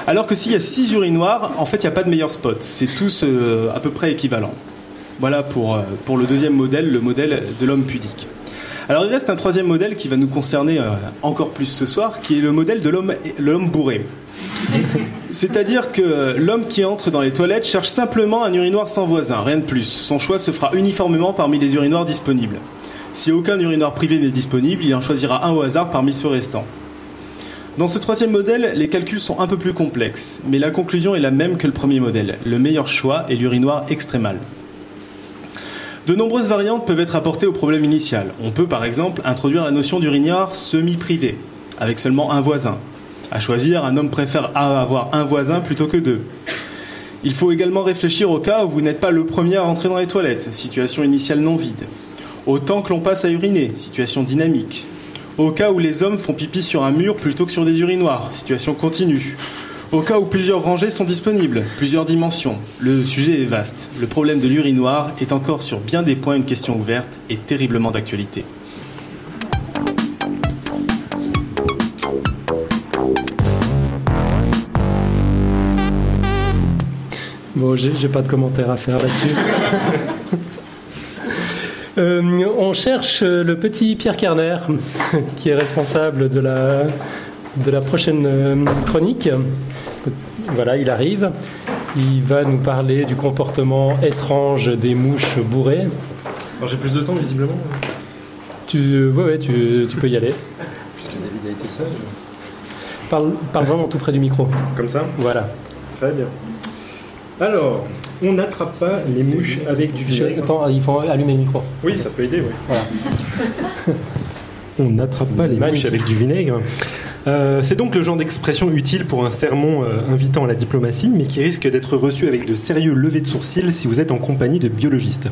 Alors que s'il y a 6 urinoirs, en fait, il n'y a pas de meilleur spot. C'est tous euh, à peu près équivalents. Voilà pour, euh, pour le deuxième modèle, le modèle de l'homme pudique. Alors il reste un troisième modèle qui va nous concerner euh, encore plus ce soir, qui est le modèle de l'homme bourré. C'est-à-dire que l'homme qui entre dans les toilettes cherche simplement un urinoir sans voisin, rien de plus. Son choix se fera uniformément parmi les urinoirs disponibles. Si aucun urinoir privé n'est disponible, il en choisira un au hasard parmi ceux restants. Dans ce troisième modèle, les calculs sont un peu plus complexes, mais la conclusion est la même que le premier modèle. Le meilleur choix est l'urinoir extrémal. De nombreuses variantes peuvent être apportées au problème initial. On peut par exemple introduire la notion d'urinoir semi-privé, avec seulement un voisin. À choisir, un homme préfère avoir un voisin plutôt que deux. Il faut également réfléchir au cas où vous n'êtes pas le premier à rentrer dans les toilettes, situation initiale non vide. Au temps que l'on passe à uriner, situation dynamique. Au cas où les hommes font pipi sur un mur plutôt que sur des urinoirs, situation continue. Au cas où plusieurs rangées sont disponibles, plusieurs dimensions. Le sujet est vaste. Le problème de l'urinoir est encore sur bien des points une question ouverte et terriblement d'actualité. Bon, j'ai pas de commentaire à faire là-dessus. Euh, on cherche le petit Pierre Kerner, qui est responsable de la, de la prochaine euh, chronique. Voilà, il arrive. Il va nous parler du comportement étrange des mouches bourrées. J'ai plus de temps visiblement, Tu, ouais, ouais, tu, tu peux y aller. puisque David a été sage. Parle, parle vraiment tout près du micro. Comme ça Voilà. Très bien. Alors, on n'attrape pas les mouches avec du vinaigre. Attends, il faut allumer le micro. Oui, ça peut aider, oui. On n'attrape pas les mouches avec du vinaigre. Euh, c'est donc le genre d'expression utile pour un sermon euh, invitant à la diplomatie, mais qui risque d'être reçu avec de sérieux levées de sourcils si vous êtes en compagnie de biologistes.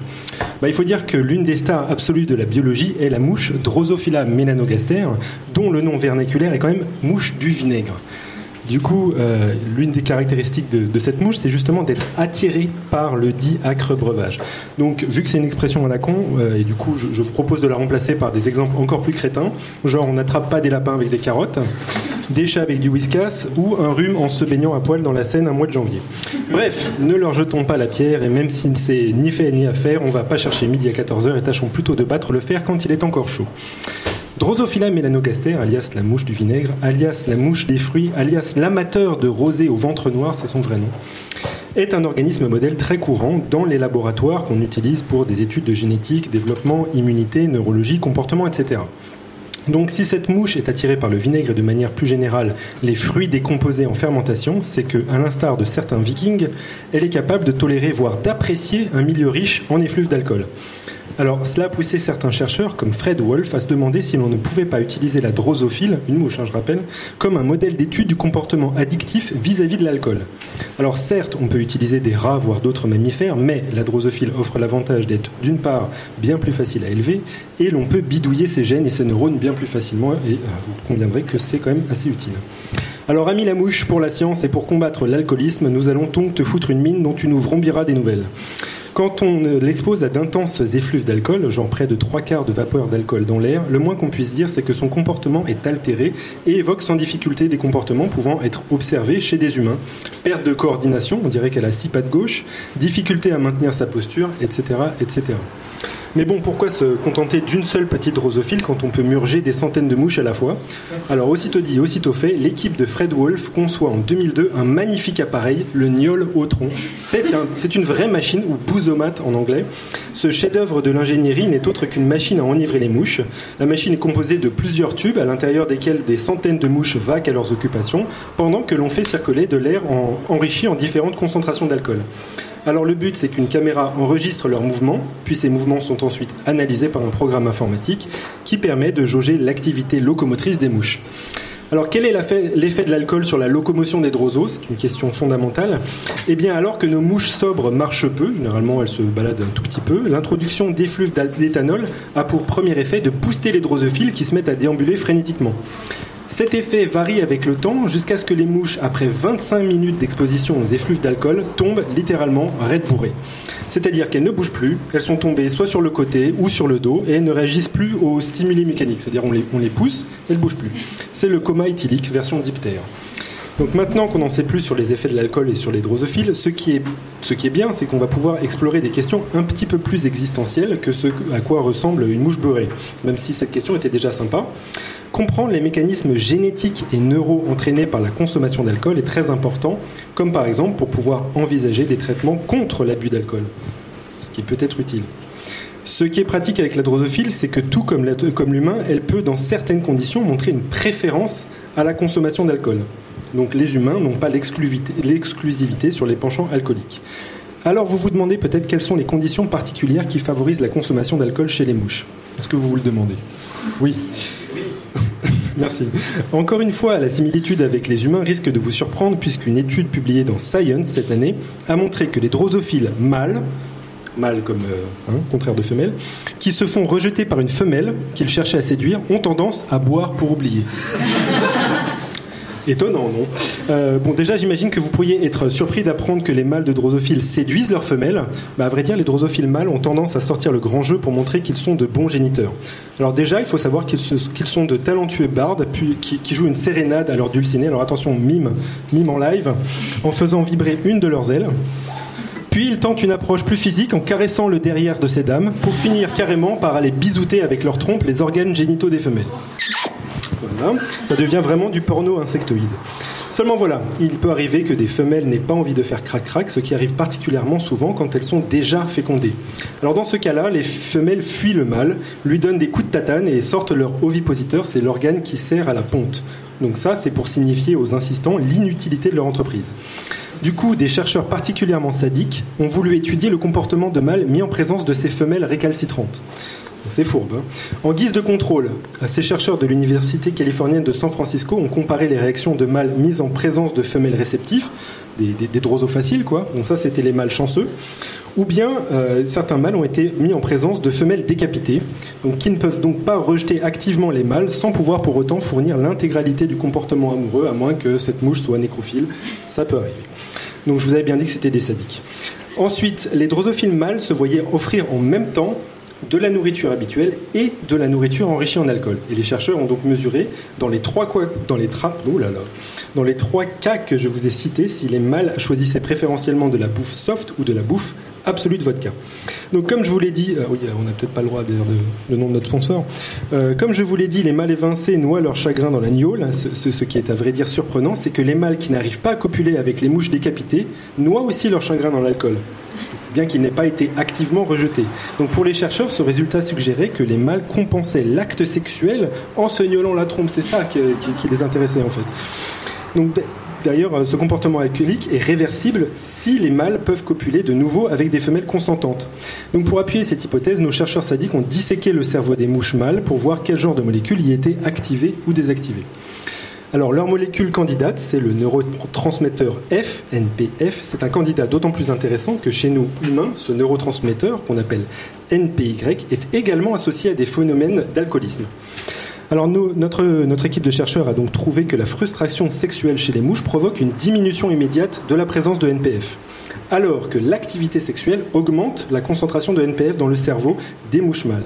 Bah, il faut dire que l'une des stars absolues de la biologie est la mouche Drosophila melanogaster, dont le nom vernaculaire est quand même mouche du vinaigre. Du coup, euh, l'une des caractéristiques de, cette mouche, c'est justement d'être attirée par le dit acre breuvage. Donc, vu que c'est une expression à la con, euh, et du coup, je, je propose de la remplacer par des exemples encore plus crétins, genre on n'attrape pas des lapins avec des carottes, des chats avec du whiskas, ou un rhume en se baignant à poil dans la Seine un mois de janvier. Bref, ne leur jetons pas la pierre, et même si c'est ni fait ni à faire, on va pas chercher midi à 14h et tâchons plutôt de battre le fer quand il est encore chaud. Drosophila melanogaster, alias la mouche du vinaigre, alias la mouche des fruits, alias l'amateur de rosé au ventre noir, c'est son vrai nom, est un organisme modèle très courant dans les laboratoires qu'on utilise pour des études de génétique, développement, immunité, neurologie, comportement, etc. Donc si cette mouche est attirée par le vinaigre et de manière plus générale les fruits décomposés en fermentation, c'est que, à l'instar de certains vikings, elle est capable de tolérer, voire d'apprécier un milieu riche en effluves d'alcool. Alors, cela a poussé certains chercheurs, comme Fred Wolf, à se demander si l'on ne pouvait pas utiliser la drosophile, une mouche, hein, je rappelle, comme un modèle d'étude du comportement addictif vis-à-vis de l'alcool. Alors, certes, on peut utiliser des rats, voire d'autres mammifères, mais la drosophile offre l'avantage d'être, d'une part, bien plus facile à élever, et l'on peut bidouiller ses gènes et ses neurones bien plus facilement, et euh, vous conviendrez que c'est quand même assez utile. Alors, ami la mouche, pour la science et pour combattre l'alcoolisme, nous allons donc te foutre une mine dont tu nous vrombiras des nouvelles. Quand on euh, l'expose à d'intenses effluves d'alcool, genre près de trois quarts de vapeur d'alcool dans l'air, le moins qu'on puisse dire, c'est que son comportement est altéré et évoque sans difficulté des comportements pouvant être observés chez des humains. Perte de coordination, on dirait qu'elle a six pattes gauche, difficulté à maintenir sa posture, etc., etc. Mais bon, pourquoi se contenter d'une seule petite drosophile quand on peut murger des centaines de mouches à la fois? Alors, aussitôt dit, aussitôt fait, l'équipe de Fred Wolf conçoit en 2002 un magnifique appareil, le Niol Autron. C'est un, c'est une vraie machine, ou bousomate en anglais. Ce chef-d'œuvre de l'ingénierie n'est autre qu'une machine à enivrer les mouches. La machine est composée de plusieurs tubes à l'intérieur desquels des centaines de mouches vaquent à leurs occupations, pendant que l'on fait circuler de l'air en- enrichi en différentes concentrations d'alcool. Alors le but, c'est qu'une caméra enregistre leurs mouvements, puis ces mouvements sont ensuite analysés par un programme informatique qui permet de jauger l'activité locomotrice des mouches. Alors quel est l'effet de l'alcool sur la locomotion des drosos C'est une question fondamentale. Eh bien alors que nos mouches sobres marchent peu, généralement elles se baladent un tout petit peu, l'introduction d'effluves d'éthanol a pour premier effet de booster les drosophiles qui se mettent à déambuler frénétiquement. Cet effet varie avec le temps jusqu'à ce que les mouches, après 25 minutes d'exposition aux effluves d'alcool, tombent littéralement raides bourrées. C'est-à-dire qu'elles ne bougent plus, elles sont tombées soit sur le côté ou sur le dos et elles ne réagissent plus aux stimuli mécaniques. C'est-à-dire on les, pousse, elles ne bougent plus. C'est le coma éthylique version diptère. Donc maintenant qu'on en sait plus sur les effets de l'alcool et sur les drosophiles, ce qui est, ce qui est bien, c'est qu'on va pouvoir explorer des questions un petit peu plus existentielles que ce à quoi ressemble une mouche beurrée, même si cette question était déjà sympa. Comprendre les mécanismes génétiques et neuro entraînés par la consommation d'alcool est très important, comme par exemple pour pouvoir envisager des traitements contre l'abus d'alcool, ce qui peut être utile. Ce qui est pratique avec la drosophile, c'est que tout comme l'humain, elle peut dans certaines conditions montrer une préférence à la consommation d'alcool. Donc les humains n'ont pas l'exclusivité sur les penchants alcooliques. Alors vous vous demandez peut-être quelles sont les conditions particulières qui favorisent la consommation d'alcool chez les mouches. Est-ce que vous vous le demandez? Oui. Merci. Encore une fois, la similitude avec les humains risque de vous surprendre puisqu'une étude publiée dans Science cette année a montré que les drosophiles mâles, mâles comme euh, hein, contraire de femelle, qui se font rejeter par une femelle qu'ils cherchaient à séduire, ont tendance à boire pour oublier. Étonnant, non Euh, Bon, déjà, j'imagine que vous pourriez être surpris d'apprendre que les mâles de drosophiles séduisent leurs femelles. Bah, à vrai dire, les drosophiles mâles ont tendance à sortir le grand jeu pour montrer qu'ils sont de bons géniteurs. Alors déjà, il faut savoir qu'ils sont de talentueux bardes qui, qui jouent une sérénade à leur dulcinée. Alors attention, mime, mime en live, en faisant vibrer une de leurs ailes. Puis ils tentent une approche plus physique en caressant le derrière de ces dames, pour finir carrément par aller bisouter avec leur trompe les organes génitaux des femelles. Voilà, ça devient vraiment du porno insectoïde. Seulement voilà, il peut arriver que des femelles n'aient pas envie de faire crac-crac, ce qui arrive particulièrement souvent quand elles sont déjà fécondées. Alors dans ce cas-là, les femelles fuient le mâle, lui donnent des coups de tatane et sortent leur ovipositeur, c'est l'organe qui sert à la ponte. Donc ça, c'est pour signifier aux insistants l'inutilité de leur entreprise. Du coup, des chercheurs particulièrement sadiques ont voulu étudier le comportement de mâles mis en présence de ces femelles récalcitrantes. C'est fourbe. hein. En guise de contrôle, ces chercheurs de l'Université californienne de San Francisco ont comparé les réactions de mâles mises en présence de femelles réceptifs, des, des, des drosofaciles, quoi. Donc ça, c'était les mâles chanceux. Ou bien euh, certains mâles ont été mis en présence de femelles décapitées, qui ne peuvent donc pas rejeter activement les mâles sans pouvoir pour autant fournir l'intégralité du comportement amoureux, à moins que cette mouche soit nécrophile. Ça peut arriver. Donc je vous avais bien dit que c'était des sadiques. Ensuite, les drosophiles mâles se voyaient offrir en même temps de la nourriture habituelle et de la nourriture enrichie en alcool. Et les chercheurs ont donc mesuré dans les trois, dans oh dans les trois cas que je vous ai cités si les mâles choisissaient préférentiellement de la bouffe soft ou de la bouffe absolue de vodka. Donc comme je vous l'ai dit, euh, oui, on n'a peut-être pas le droit d'ailleurs de le nom de notre sponsor. Euh, comme je vous l'ai dit, les mâles évincés noient leur chagrin dans l'agneau. Ce, ce- ce qui est à vrai dire surprenant, c'est que les mâles qui n'arrivent pas à copuler avec les mouches décapitées noient aussi leur chagrin dans l'alcool bien qu'il n'ait pas été activement rejeté. Donc pour les chercheurs, ce résultat suggérait que les mâles compensaient l'acte sexuel en se gnolant la trompe. C'est ça qui, les intéressait en fait. Donc D'ailleurs, euh, ce comportement alcoolique est réversible si les mâles peuvent copuler de nouveau avec des femelles consentantes. Donc pour appuyer cette hypothèse, nos chercheurs sadiques ont disséqué le cerveau des mouches mâles pour voir quel genre de molécules y étaient activées ou désactivées. Alors leur molécule candidate, c'est le neurotransmetteur F, NPF. C'est un candidat d'autant plus intéressant que chez nous humains, ce neurotransmetteur qu'on appelle NPY est également associé à des phénomènes d'alcoolisme. Alors notre, notre équipe de chercheurs a donc trouvé que la frustration sexuelle chez les mouches provoque une diminution immédiate de la présence de NPF, alors que l'activité sexuelle augmente la concentration de NPF dans le cerveau des mouches mâles.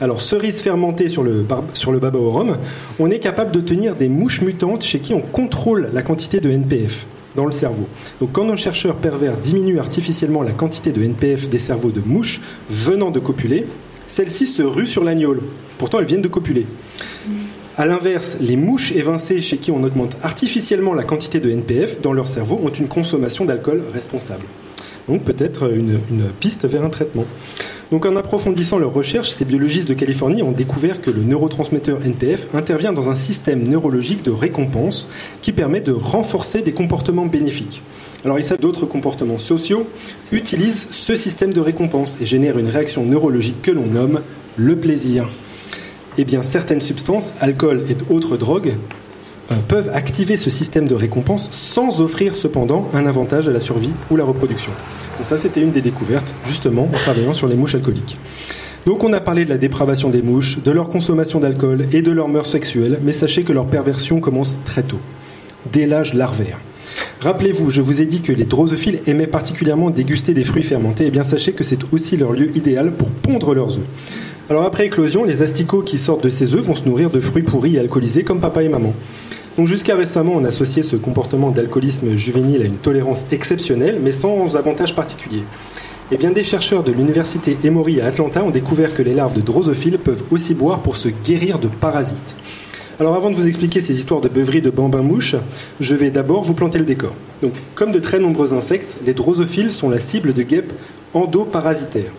Alors, cerise fermentée sur le, sur baba au rhum, on est capable de tenir des mouches mutantes chez qui on contrôle la quantité de NPF dans le cerveau. Donc quand un chercheur pervers diminue artificiellement la quantité de NPF des cerveaux de mouches venant de copuler, celles-ci se ruent sur l'agnole. Pourtant, elles viennent de copuler. A l'inverse, les mouches évincées chez qui on augmente artificiellement la quantité de NPF dans leur cerveau ont une consommation d'alcool responsable. Donc peut-être une, piste vers un traitement. Donc en approfondissant leurs recherches, ces biologistes de Californie ont découvert que le neurotransmetteur NPF intervient dans un système neurologique de récompense qui permet de renforcer des comportements bénéfiques. Alors il savent d'autres comportements sociaux utilisent ce système de récompense et génèrent une réaction neurologique que l'on nomme le plaisir eh bien, certaines substances, alcool et autres drogues, peuvent activer ce système de récompense sans offrir cependant un avantage à la survie ou la reproduction. Donc ça, c'était une des découvertes, justement, en travaillant sur les mouches alcooliques. Donc on a parlé de la dépravation des mouches, de leur consommation d'alcool et de leur mœurs sexuelles, mais sachez que leur perversion commence très tôt, dès l'âge larvaire. Rappelez-vous, je vous ai dit que les drosophiles aimaient particulièrement déguster des fruits fermentés, et eh bien sachez que c'est aussi leur lieu idéal pour pondre leurs œufs. Alors après éclosion, les asticots qui sortent de ces œufs vont se nourrir de fruits pourris et alcoolisés comme papa et maman. Donc jusqu'à récemment, on associait ce comportement d'alcoolisme juvénile à une tolérance exceptionnelle, mais sans avantage particulier. Eh bien, des chercheurs de l'université Emory à Atlanta ont découvert que les larves de drosophiles peuvent aussi boire pour se guérir de parasites. Alors avant de vous expliquer ces histoires de beuverie de bambins mouches, je vais d'abord vous planter le décor. Donc, comme de très nombreux insectes, les drosophiles sont la cible de guêpes endoparasitaires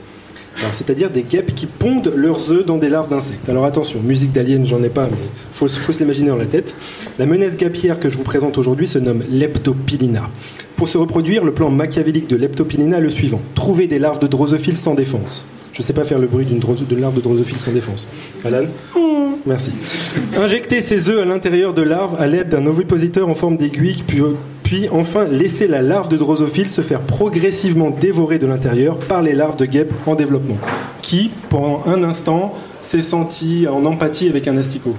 c'est-à-dire des guêpes qui pondent leurs œufs dans des larves d'insectes. Alors attention, musique d'alien, j'en ai pas, mais faut, faut se l'imaginer dans la tête. La menace gapière que je vous présente aujourd'hui se nomme Leptopilina. Pour se reproduire, le plan machiavélique de Leptopilina est le suivant trouver des larves de drosophiles sans défense. Je ne sais pas faire le bruit d'une larve de drosophile sans défense. Alan Merci. Injecter ces œufs à l'intérieur de larves à l'aide d'un ovipositeur en forme d'aiguille, puis puis enfin laisser la larve de drosophile se faire progressivement dévorer de l'intérieur par les larves de guêpes en développement, qui, pendant un instant, s'est senti en empathie avec un asticot.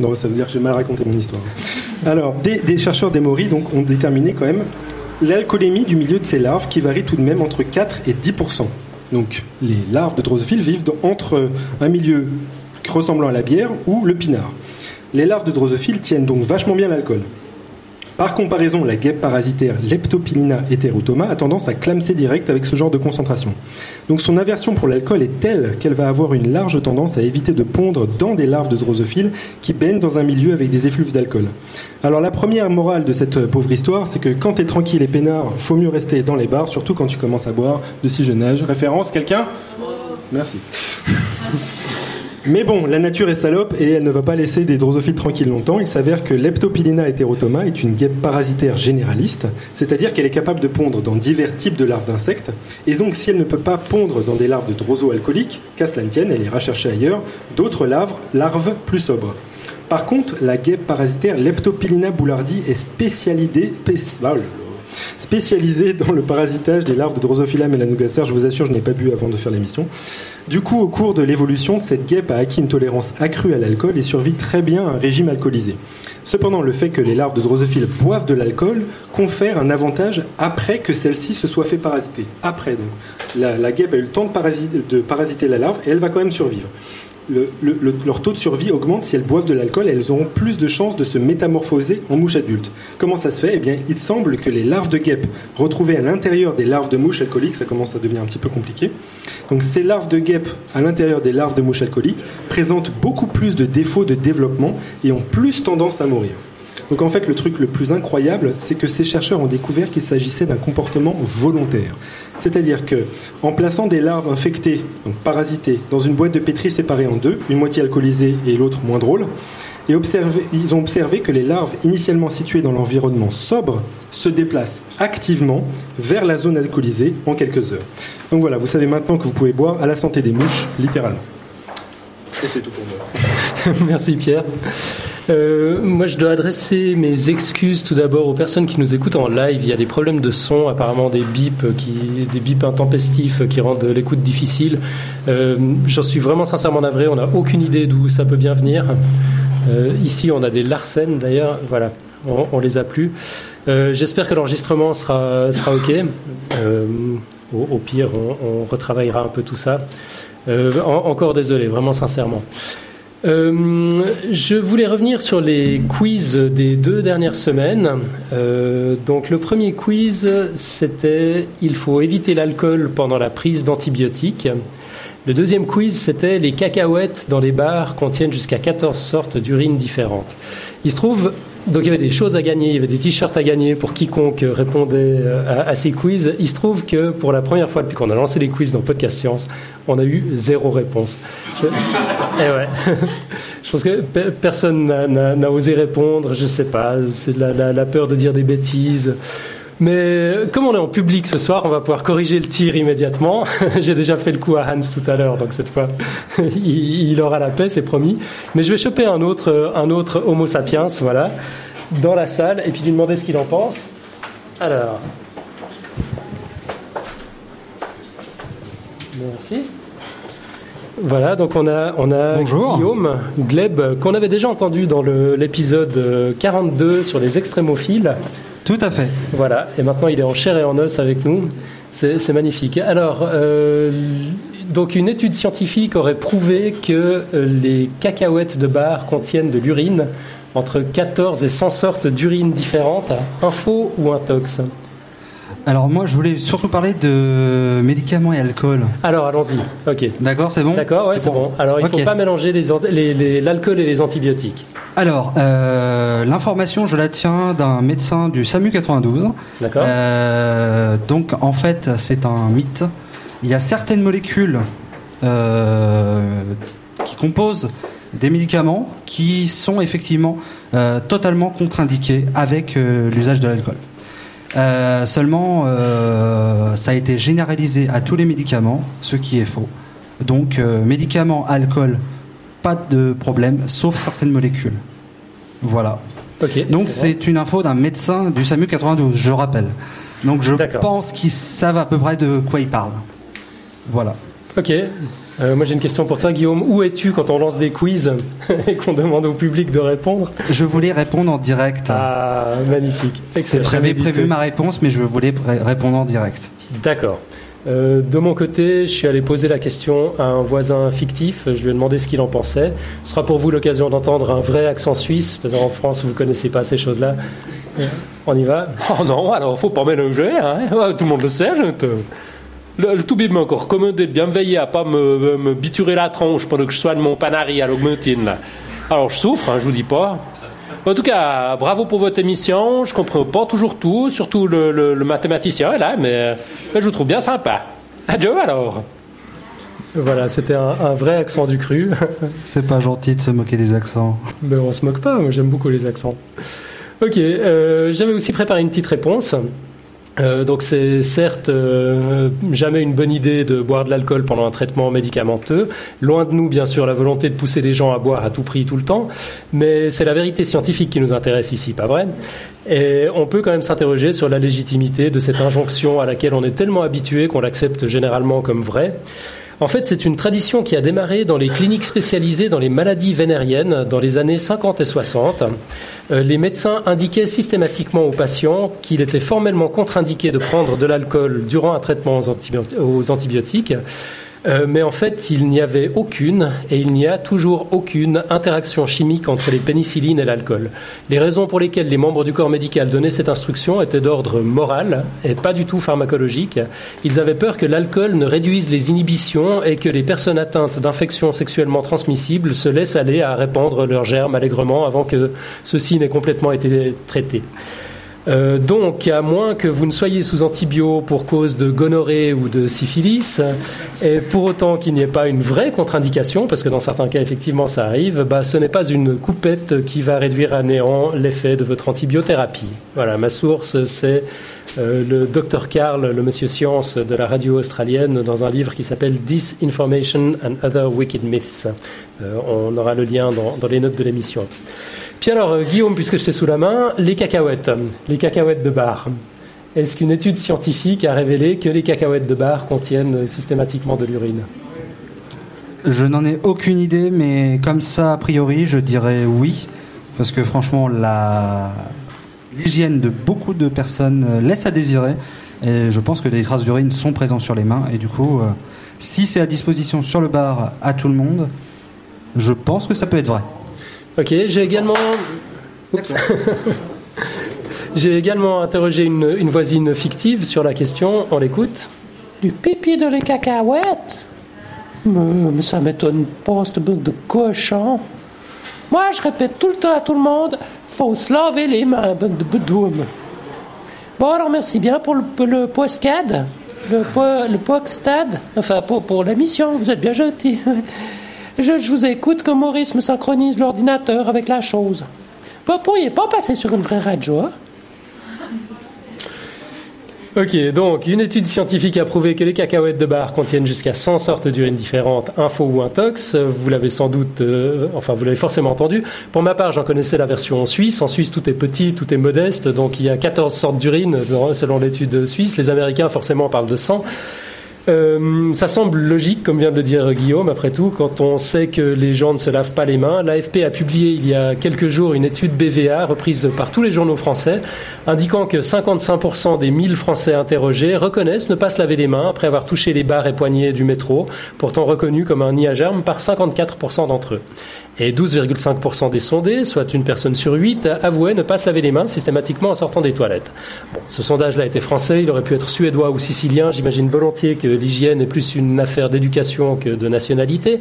Non, ça veut dire que j'ai mal raconté mon histoire. Alors, des, chercheurs d'Emory donc, ont déterminé quand même l'alcoolémie du milieu de ces larves qui varie tout de même entre 4 et 10 Donc, les larves de drosophile vivent entre un milieu ressemblant à la bière ou le pinard. Les larves de drosophile tiennent donc vachement bien l'alcool. Par comparaison, la guêpe parasitaire Leptopilina heterotoma a tendance à clamser direct avec ce genre de concentration. Donc son aversion pour l'alcool est telle qu'elle va avoir une large tendance à éviter de pondre dans des larves de drosophiles qui baignent dans un milieu avec des effluves d'alcool. Alors la première morale de cette pauvre histoire, c'est que quand t'es tranquille et peinard, faut mieux rester dans les bars, surtout quand tu commences à boire de si jeune âge. Référence, quelqu'un? Merci. Mais bon, la nature est salope et elle ne va pas laisser des drosophiles tranquilles longtemps. Il s'avère que Leptopilina heterotoma est une guêpe parasitaire généraliste, c'est-à-dire qu'elle est capable de pondre dans divers types de larves d'insectes. Et donc, si elle ne peut pas pondre dans des larves de droso-alcooliques, qu'à cela ne tienne, elle ira chercher ailleurs d'autres larves, larves plus sobres. Par contre, la guêpe parasitaire Leptopilina boulardii est spécialisée, spécialisée dans le parasitage des larves de Drosophila melanogaster. Je vous assure, je n'ai pas bu avant de faire l'émission. Du coup, au cours de l'évolution, cette guêpe a acquis une tolérance accrue à l'alcool et survit très bien à un régime alcoolisé. Cependant, le fait que les larves de drosophiles boivent de l'alcool confère un avantage après que celle-ci se soit fait parasiter. Après, donc, la, guêpe a eu le temps de parasiter la larve et elle va quand même survivre leur taux de survie augmente si elles boivent de l'alcool et elles auront plus de chances de se métamorphoser en mouches adultes. Comment ça se fait? Eh bien, il semble que les larves de guêpes retrouvées à l'intérieur des larves de mouches alcooliques, ça commence à devenir un petit peu compliqué. Donc, ces larves de guêpes à l'intérieur des larves de mouches alcooliques présentent beaucoup plus de défauts de développement et ont plus tendance à mourir. Donc en fait, le truc le plus incroyable, c'est que ces chercheurs ont découvert qu'il s'agissait d'un comportement volontaire. C'est-à-dire que, en plaçant des larves infectées, donc parasitées, dans une boîte de pétri séparée en deux, une moitié alcoolisée et l'autre moins drôle, et ils ont observé que les larves initialement situées dans l'environnement sobre se déplacent activement vers la zone alcoolisée en quelques heures. Donc voilà, vous savez maintenant que vous pouvez boire à la santé des mouches, littéralement. Et c'est tout pour moi. Merci Pierre. Euh, moi, je dois adresser mes excuses tout d'abord aux personnes qui nous écoutent en live. Il y a des problèmes de son, apparemment des bips, des bips intempestifs qui rendent l'écoute difficile. Euh, J'en suis vraiment sincèrement navré. On n'a aucune idée d'où ça peut bien venir. Euh, ici, on a des Larsen d'ailleurs. Voilà, on, les a plus. J'espère que l'enregistrement sera, ok. Au, pire, on, retravaillera un peu tout ça. En- encore désolé, vraiment sincèrement. Euh, je voulais revenir sur les quiz des deux dernières semaines. Euh, donc le premier quiz, c'était il faut éviter l'alcool pendant la prise d'antibiotiques. Le deuxième quiz, c'était les cacahuètes dans les bars contiennent jusqu'à 14 sortes d'urines différentes. Il se trouve, donc il y avait des choses à gagner, il y avait des t-shirts à gagner pour quiconque répondait euh, à, ces quiz. Il se trouve que pour la première fois depuis qu'on a lancé les quiz dans Podcast Science, on a eu zéro réponse. Je- Eh ouais. Je pense que pe- personne n'a- osé répondre, je sais pas, c'est la- la peur de dire des bêtises. Mais comme on est en public ce soir, on va pouvoir corriger le tir immédiatement. J'ai déjà fait le coup à Hans tout à l'heure, donc cette fois, il, il aura la paix, c'est promis. Mais je vais choper un autre, un autre Homo sapiens, voilà, dans la salle, et puis lui demander ce qu'il en pense. Alors. Merci. Voilà, donc on a, on a Guillaume Gleb, qu'on avait déjà entendu dans l'épisode euh, 42 sur les extrémophiles. Tout à fait. Voilà, et maintenant il est en chair et en os avec nous. C'est magnifique. Alors, euh, donc une étude scientifique aurait prouvé que euh, les cacahuètes de bar contiennent de l'urine entre 14 et 100 sortes d'urines différentes. Un faux ou un tox? Alors moi, je voulais surtout parler de médicaments et alcool. Alors, allons-y. Ok. D'accord, c'est bon D'accord, ouais, c'est bon. Alors, il ne faut pas mélanger les ant- les- les- l'alcool et les antibiotiques. Alors, euh, l'information, je la tiens d'un médecin du SAMU 92. D'accord. Euh, donc, en fait, c'est un mythe. Il y a certaines molécules euh, qui composent des médicaments qui sont effectivement totalement contre-indiqués avec l'usage de l'alcool. Euh, seulement, euh, ça a été généralisé à tous les médicaments, ce qui est faux. Donc, euh, médicaments, alcool, pas de problème, sauf certaines molécules. Voilà. Donc, c'est c'est une info d'un médecin du SAMU 92, je rappelle. Donc, je pense qu'ils savent à peu près de quoi ils parlent. Voilà. Ok. Euh, moi j'ai une question pour toi Guillaume. Où es-tu quand on lance des quiz et qu'on demande au public de répondre Je voulais répondre en direct. Ah, magnifique. J'avais prévu ma réponse, mais je voulais ré- répondre en direct. D'accord. Euh, de mon côté, je suis allé poser la question à un voisin fictif. Je lui ai demandé ce qu'il en pensait. Ce sera pour vous l'occasion d'entendre un vrai accent suisse, parce qu'en France, vous ne connaissez pas ces choses-là. On y va? Oh non, alors faut pas mélanger, hein. Tout le monde le sait, je te- Le, le tout m'a encore recommandé de bien veiller à pas me, me- me biturer la tronche pendant que je soigne mon panari à l'augmentine, là. Alors je souffre, hein, je vous dis pas. En tout cas, bravo pour votre émission. Je comprends pas toujours tout, surtout le, le- le mathématicien est là, mais, mais je vous trouve bien sympa. Adieu alors. Voilà, c'était un, un vrai accent du cru. C'est pas gentil de se moquer des accents. Mais on se moque pas, moi j'aime beaucoup les accents. Ok, euh, j'avais aussi préparé une petite réponse. Euh, donc c'est certes euh, jamais une bonne idée de boire de l'alcool pendant un traitement médicamenteux. Loin de nous, bien sûr, la volonté de pousser les gens à boire à tout prix tout le temps. Mais c'est la vérité scientifique qui nous intéresse ici, pas vrai? Et on peut quand même s'interroger sur la légitimité de cette injonction à laquelle on est tellement habitué qu'on l'accepte généralement comme vraie. En fait, c'est une tradition qui a démarré dans les cliniques spécialisées dans les maladies vénériennes dans les années 50 et 60. Euh, les médecins indiquaient systématiquement aux patients qu'il était formellement contre-indiqué de prendre de l'alcool durant un traitement aux, antibio- aux antibiotiques. Euh, mais en fait, il n'y avait aucune, et il n'y a toujours aucune interaction chimique entre les pénicillines et l'alcool. Les raisons pour lesquelles les membres du corps médical donnaient cette instruction étaient d'ordre moral et pas du tout pharmacologique. Ils avaient peur que l'alcool ne réduise les inhibitions et que les personnes atteintes d'infections sexuellement transmissibles se laissent aller à répandre leurs germes allègrement avant que ceux-ci n'aient complètement été traités. Euh, donc, à moins que vous ne soyez sous antibio pour cause de gonorrhée ou de syphilis, et pour autant qu'il n'y ait pas une vraie contre-indication, parce que dans certains cas, effectivement, ça arrive, bah, ce n'est pas une coupette qui va réduire à néant l'effet de votre antibiothérapie. Voilà, ma source, c'est euh, le docteur Karl, le monsieur science de la radio australienne, dans un livre qui s'appelle Disinformation and Other Wicked Myths. Euh, on aura le lien dans les notes de l'émission. Puis alors, euh, Guillaume, puisque je t'ai sous la main, les cacahuètes, les cacahuètes de bar. Est-ce qu'une étude scientifique a révélé que les cacahuètes de bar contiennent systématiquement de l'urine? Je n'en ai aucune idée, mais comme ça, a priori, je dirais oui. Parce que franchement, l'hygiène de beaucoup de personnes euh, laisse à désirer. Et je pense que des traces d'urine sont présentes sur les mains. Et du coup, euh, si c'est à disposition sur le bar à tout le monde, je pense que ça peut être vrai. Ok, j'ai également. J'ai également interrogé une, voisine fictive sur la question. On l'écoute. Du pipi de les cacahuètes? Mais, ça m'étonne pas, cette bande de cochon. Moi, je répète tout le temps à tout le monde faut se laver les mains, bande de bedoum. Bon, alors merci bien pour le, le le, po- enfin pour, pour la mission, vous êtes bien gentil. Je, vous écoute comme Maurice me synchronise l'ordinateur avec la chose. Vous pourriez pas passer sur une vraie radio, hein? Ok, donc une étude scientifique a prouvé que les cacahuètes de bar contiennent jusqu'à 100 sortes d'urine différentes, info ou intox. Vous l'avez sans doute, euh, enfin vous l'avez forcément entendu. Pour ma part, j'en connaissais la version en Suisse. En Suisse, tout est petit, tout est modeste, donc il y a 14 sortes d'urine dans- selon l'étude suisse. Les Américains, forcément, parlent de 100. Euh, ça semble logique, comme vient de le dire Guillaume, après tout, quand on sait que les gens ne se lavent pas les mains. L'AFP a publié il y a quelques jours une étude BVA reprise par tous les journaux français, indiquant que 55% des 1000 Français interrogés reconnaissent ne pas se laver les mains après avoir touché les barres et poignées du métro, pourtant reconnus comme un nid à par 54% d'entre eux. Et 12,5% des sondés, soit une personne sur 8, avouaient ne pas se laver les mains systématiquement en sortant des toilettes. Bon, ce sondage-là était français, il aurait pu être suédois ou sicilien. J'imagine volontiers que l'hygiène est plus une affaire d'éducation que de nationalité.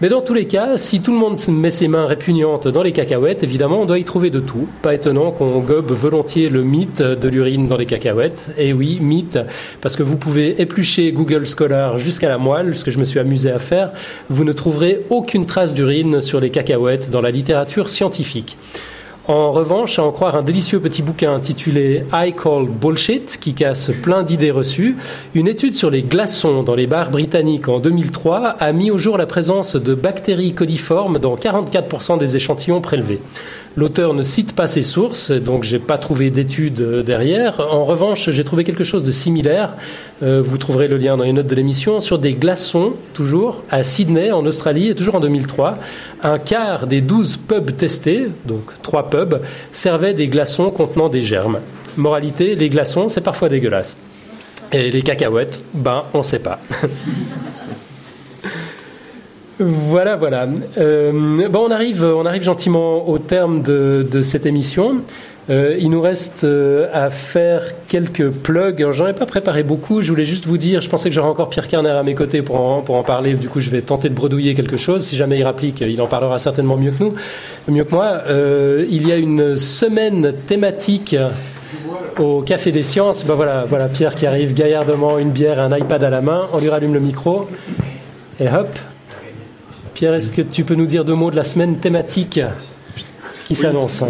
Mais dans tous les cas, si tout le monde met ses mains répugnantes dans les cacahuètes, évidemment, on doit y trouver de tout. Pas étonnant qu'on gobe volontiers le mythe de l'urine dans les cacahuètes. Et oui, mythe, parce que vous pouvez éplucher Google Scholar jusqu'à la moelle, ce que je me suis amusé à faire. Vous ne trouverez aucune trace d'urine sur les cacahuètes dans la littérature scientifique. En revanche, à en croire un délicieux petit bouquin intitulé I Call Bullshit, qui casse plein d'idées reçues, une étude sur les glaçons dans les bars britanniques en 2003 a mis au jour la présence de bactéries coliformes dans 44% des échantillons prélevés. L'auteur ne cite pas ses sources, donc j'ai pas trouvé d'études euh, derrière. En revanche, j'ai trouvé quelque chose de similaire. Euh, vous trouverez le lien dans les notes de l'émission sur des glaçons, toujours à Sydney, en Australie, et toujours en 2003. Un quart des 12 pubs testés, donc trois pubs, servaient des glaçons contenant des germes. Moralité, les glaçons, c'est parfois dégueulasse. Et les cacahuètes, ben, on sait pas. Voilà, voilà. Euh, bon, on arrive, on arrive gentiment au terme de, cette émission. Euh, il nous reste euh, à faire quelques plugs. J'en ai pas préparé beaucoup. Je voulais juste vous dire, je pensais que j'aurais encore Pierre Kerner à mes côtés pour en, pour en parler. Du coup, je vais tenter de bredouiller quelque chose. Si jamais il rapplique, il en parlera certainement mieux que nous, mieux que moi. Il y a une semaine thématique au Café des Sciences. Ben voilà, voilà Pierre qui arrive gaillardement, une bière, un iPad à la main. On lui rallume le micro et hop. Pierre, est-ce que tu peux nous dire deux mots de la semaine thématique qui s'annonce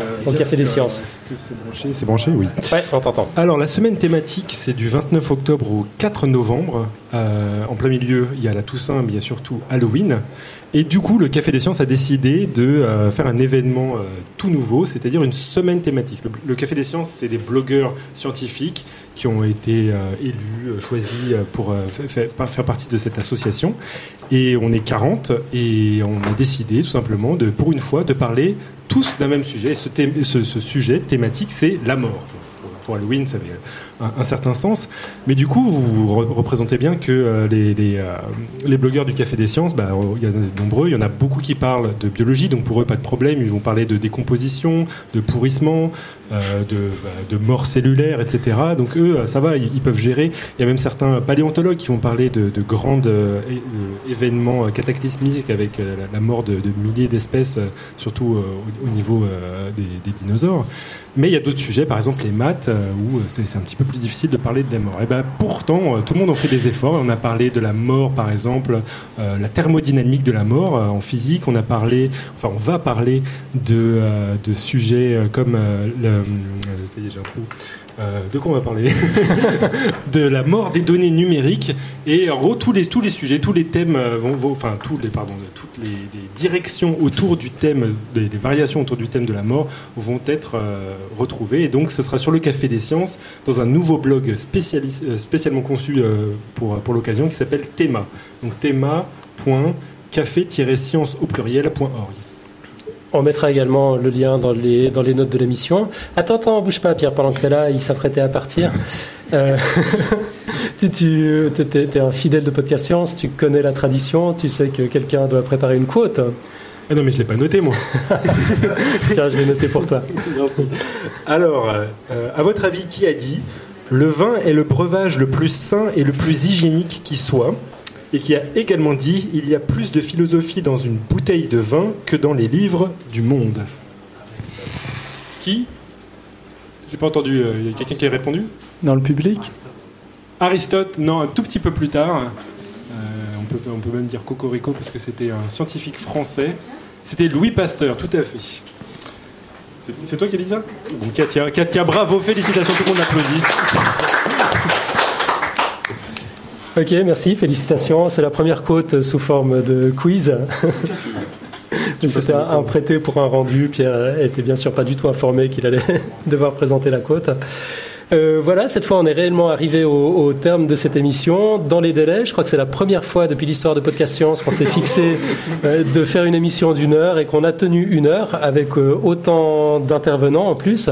hein, au Café des Sciences Est-ce que c'est branché C'est branché, oui. Ouais, on t'entend. Alors, la semaine thématique, c'est du 29 octobre au 4 novembre. Euh, en plein milieu, il y a la Toussaint, mais il y a surtout Halloween. Et du coup, le Café des Sciences a décidé de euh, faire un événement euh, tout nouveau, c'est-à-dire une semaine thématique. Le, le Café des Sciences, c'est des blogueurs scientifiques qui ont été euh, élus, euh, choisis euh, pour euh, fa- fa- faire partie de cette association. Et on est 40 et on a décidé tout simplement, de, pour une fois, de parler tous d'un même sujet. Et ce, ce- ce sujet thématique, c'est la mort. pour Halloween, ça avait un, certain sens. Mais du coup, vous re- représentez bien que euh, euh, les blogueurs du Café des Sciences, bah, il y en a nombreux, il y en a beaucoup qui parlent de biologie, donc pour eux, pas de problème, ils vont parler de décomposition, de pourrissement, euh, de, mort cellulaire, etc. Donc eux, ça va, ils, peuvent gérer. Il y a même certains paléontologues qui vont parler de, de grands événements cataclysmiques avec la, mort de, milliers d'espèces, surtout au, au niveau des, des dinosaures. Mais il y a d'autres sujets, par exemple les maths, où c'est un petit peu plus difficile de parler de la mort. Et ben pourtant, euh, tout le monde en fait des efforts. On a parlé de la mort, par exemple, euh, la thermodynamique de la mort euh, en physique. On a parlé, enfin, on va parler de, de sujets comme le, ça y est, j'ai un. Euh, de quoi on va parler De la mort des données numériques et en gros tous les tous les sujets, tous les thèmes euh, vont, enfin les pardon, toutes les, les directions autour du thème, des, des variations autour du thème de la mort vont être euh, retrouvées et donc ce sera sur le Café des Sciences dans un nouveau blog spécialement conçu pour pour l'occasion qui s'appelle Théma. Donc théma.café-science au pluriel.org. On mettra également le lien dans les, dans les notes de l'émission. Attends, attends, bouge pas, Pierre, pendant que t'es là, il s'apprêtait à partir. Euh, tu, tu es, un fidèle de Podcast Science, tu connais la tradition, tu sais que quelqu'un doit préparer une quote. Ah non, mais je l'ai pas noté, moi. Tiens, je l'ai noté pour toi. Merci. Alors, euh, à votre avis, qui a dit le vin est le breuvage le plus sain et le plus hygiénique qui soit? Et qui a également dit il y a plus de philosophie dans une bouteille de vin que dans les livres du monde. Qui? J'ai pas entendu. euh, Il y a quelqu'un qui a répondu? Dans le public? Aristote, non, un tout petit peu plus tard. Euh, on, peut, on peut même dire Cocorico parce que c'était un scientifique français. C'était Louis Pasteur, tout à fait. C'est- toi qui as dit ça? Bon, Katia, Katia, bravo, félicitations, tout le monde applaudit. Ok, merci, félicitations. C'est la première quote sous forme de quiz. C'était un, prêté pour un rendu. Pierre était bien sûr pas du tout informé qu'il allait devoir présenter la quote. Euh, voilà, cette fois on est réellement arrivé au, au terme de cette émission. Dans les délais, je crois que c'est la première fois depuis l'histoire de Podcast Science qu'on s'est fixé euh, de faire une émission d'une heure et qu'on a tenu une heure avec euh, autant d'intervenants en plus.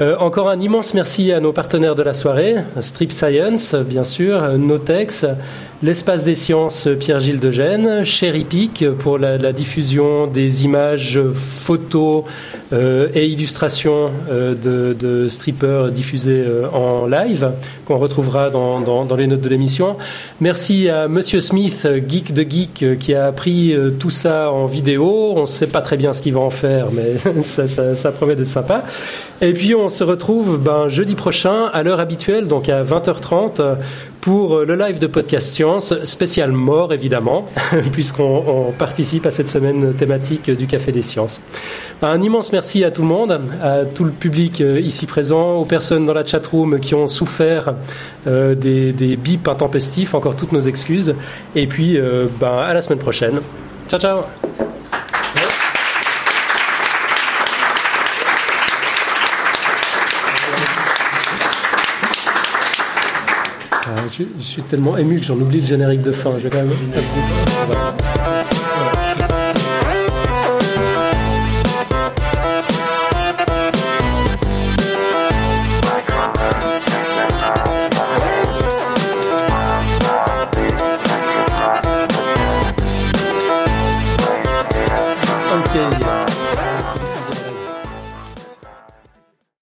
Euh, encore un immense merci à nos partenaires de la soirée, Strip Science, bien sûr, Notex, l'Espace des Sciences Pierre-Gilles de Gênes, Cherry Peak pour la, diffusion des images, photos euh, et illustrations euh, de, de strippers diffusés euh, en live, qu'on retrouvera dans, dans, dans les notes de l'émission. Merci à Monsieur Smith, Geek de Geek, qui a pris euh, tout ça en vidéo. On ne sait pas très bien ce qu'il va en faire, mais ça, ça, ça promet d'être sympa. Et puis on se retrouve ben, jeudi prochain à l'heure habituelle, donc à 20h30, pour le live de Podcast Science, spécial mort évidemment, puisqu'on on participe à cette semaine thématique du Café des Sciences. Un immense merci à tout le monde, à tout le public euh, ici présent, aux personnes dans la chatroom qui ont souffert euh, des, des bips intempestifs, encore toutes nos excuses. Et puis euh, ben, à la semaine prochaine. Ciao ciao je, suis tellement ému que j'en oublie le générique de fin.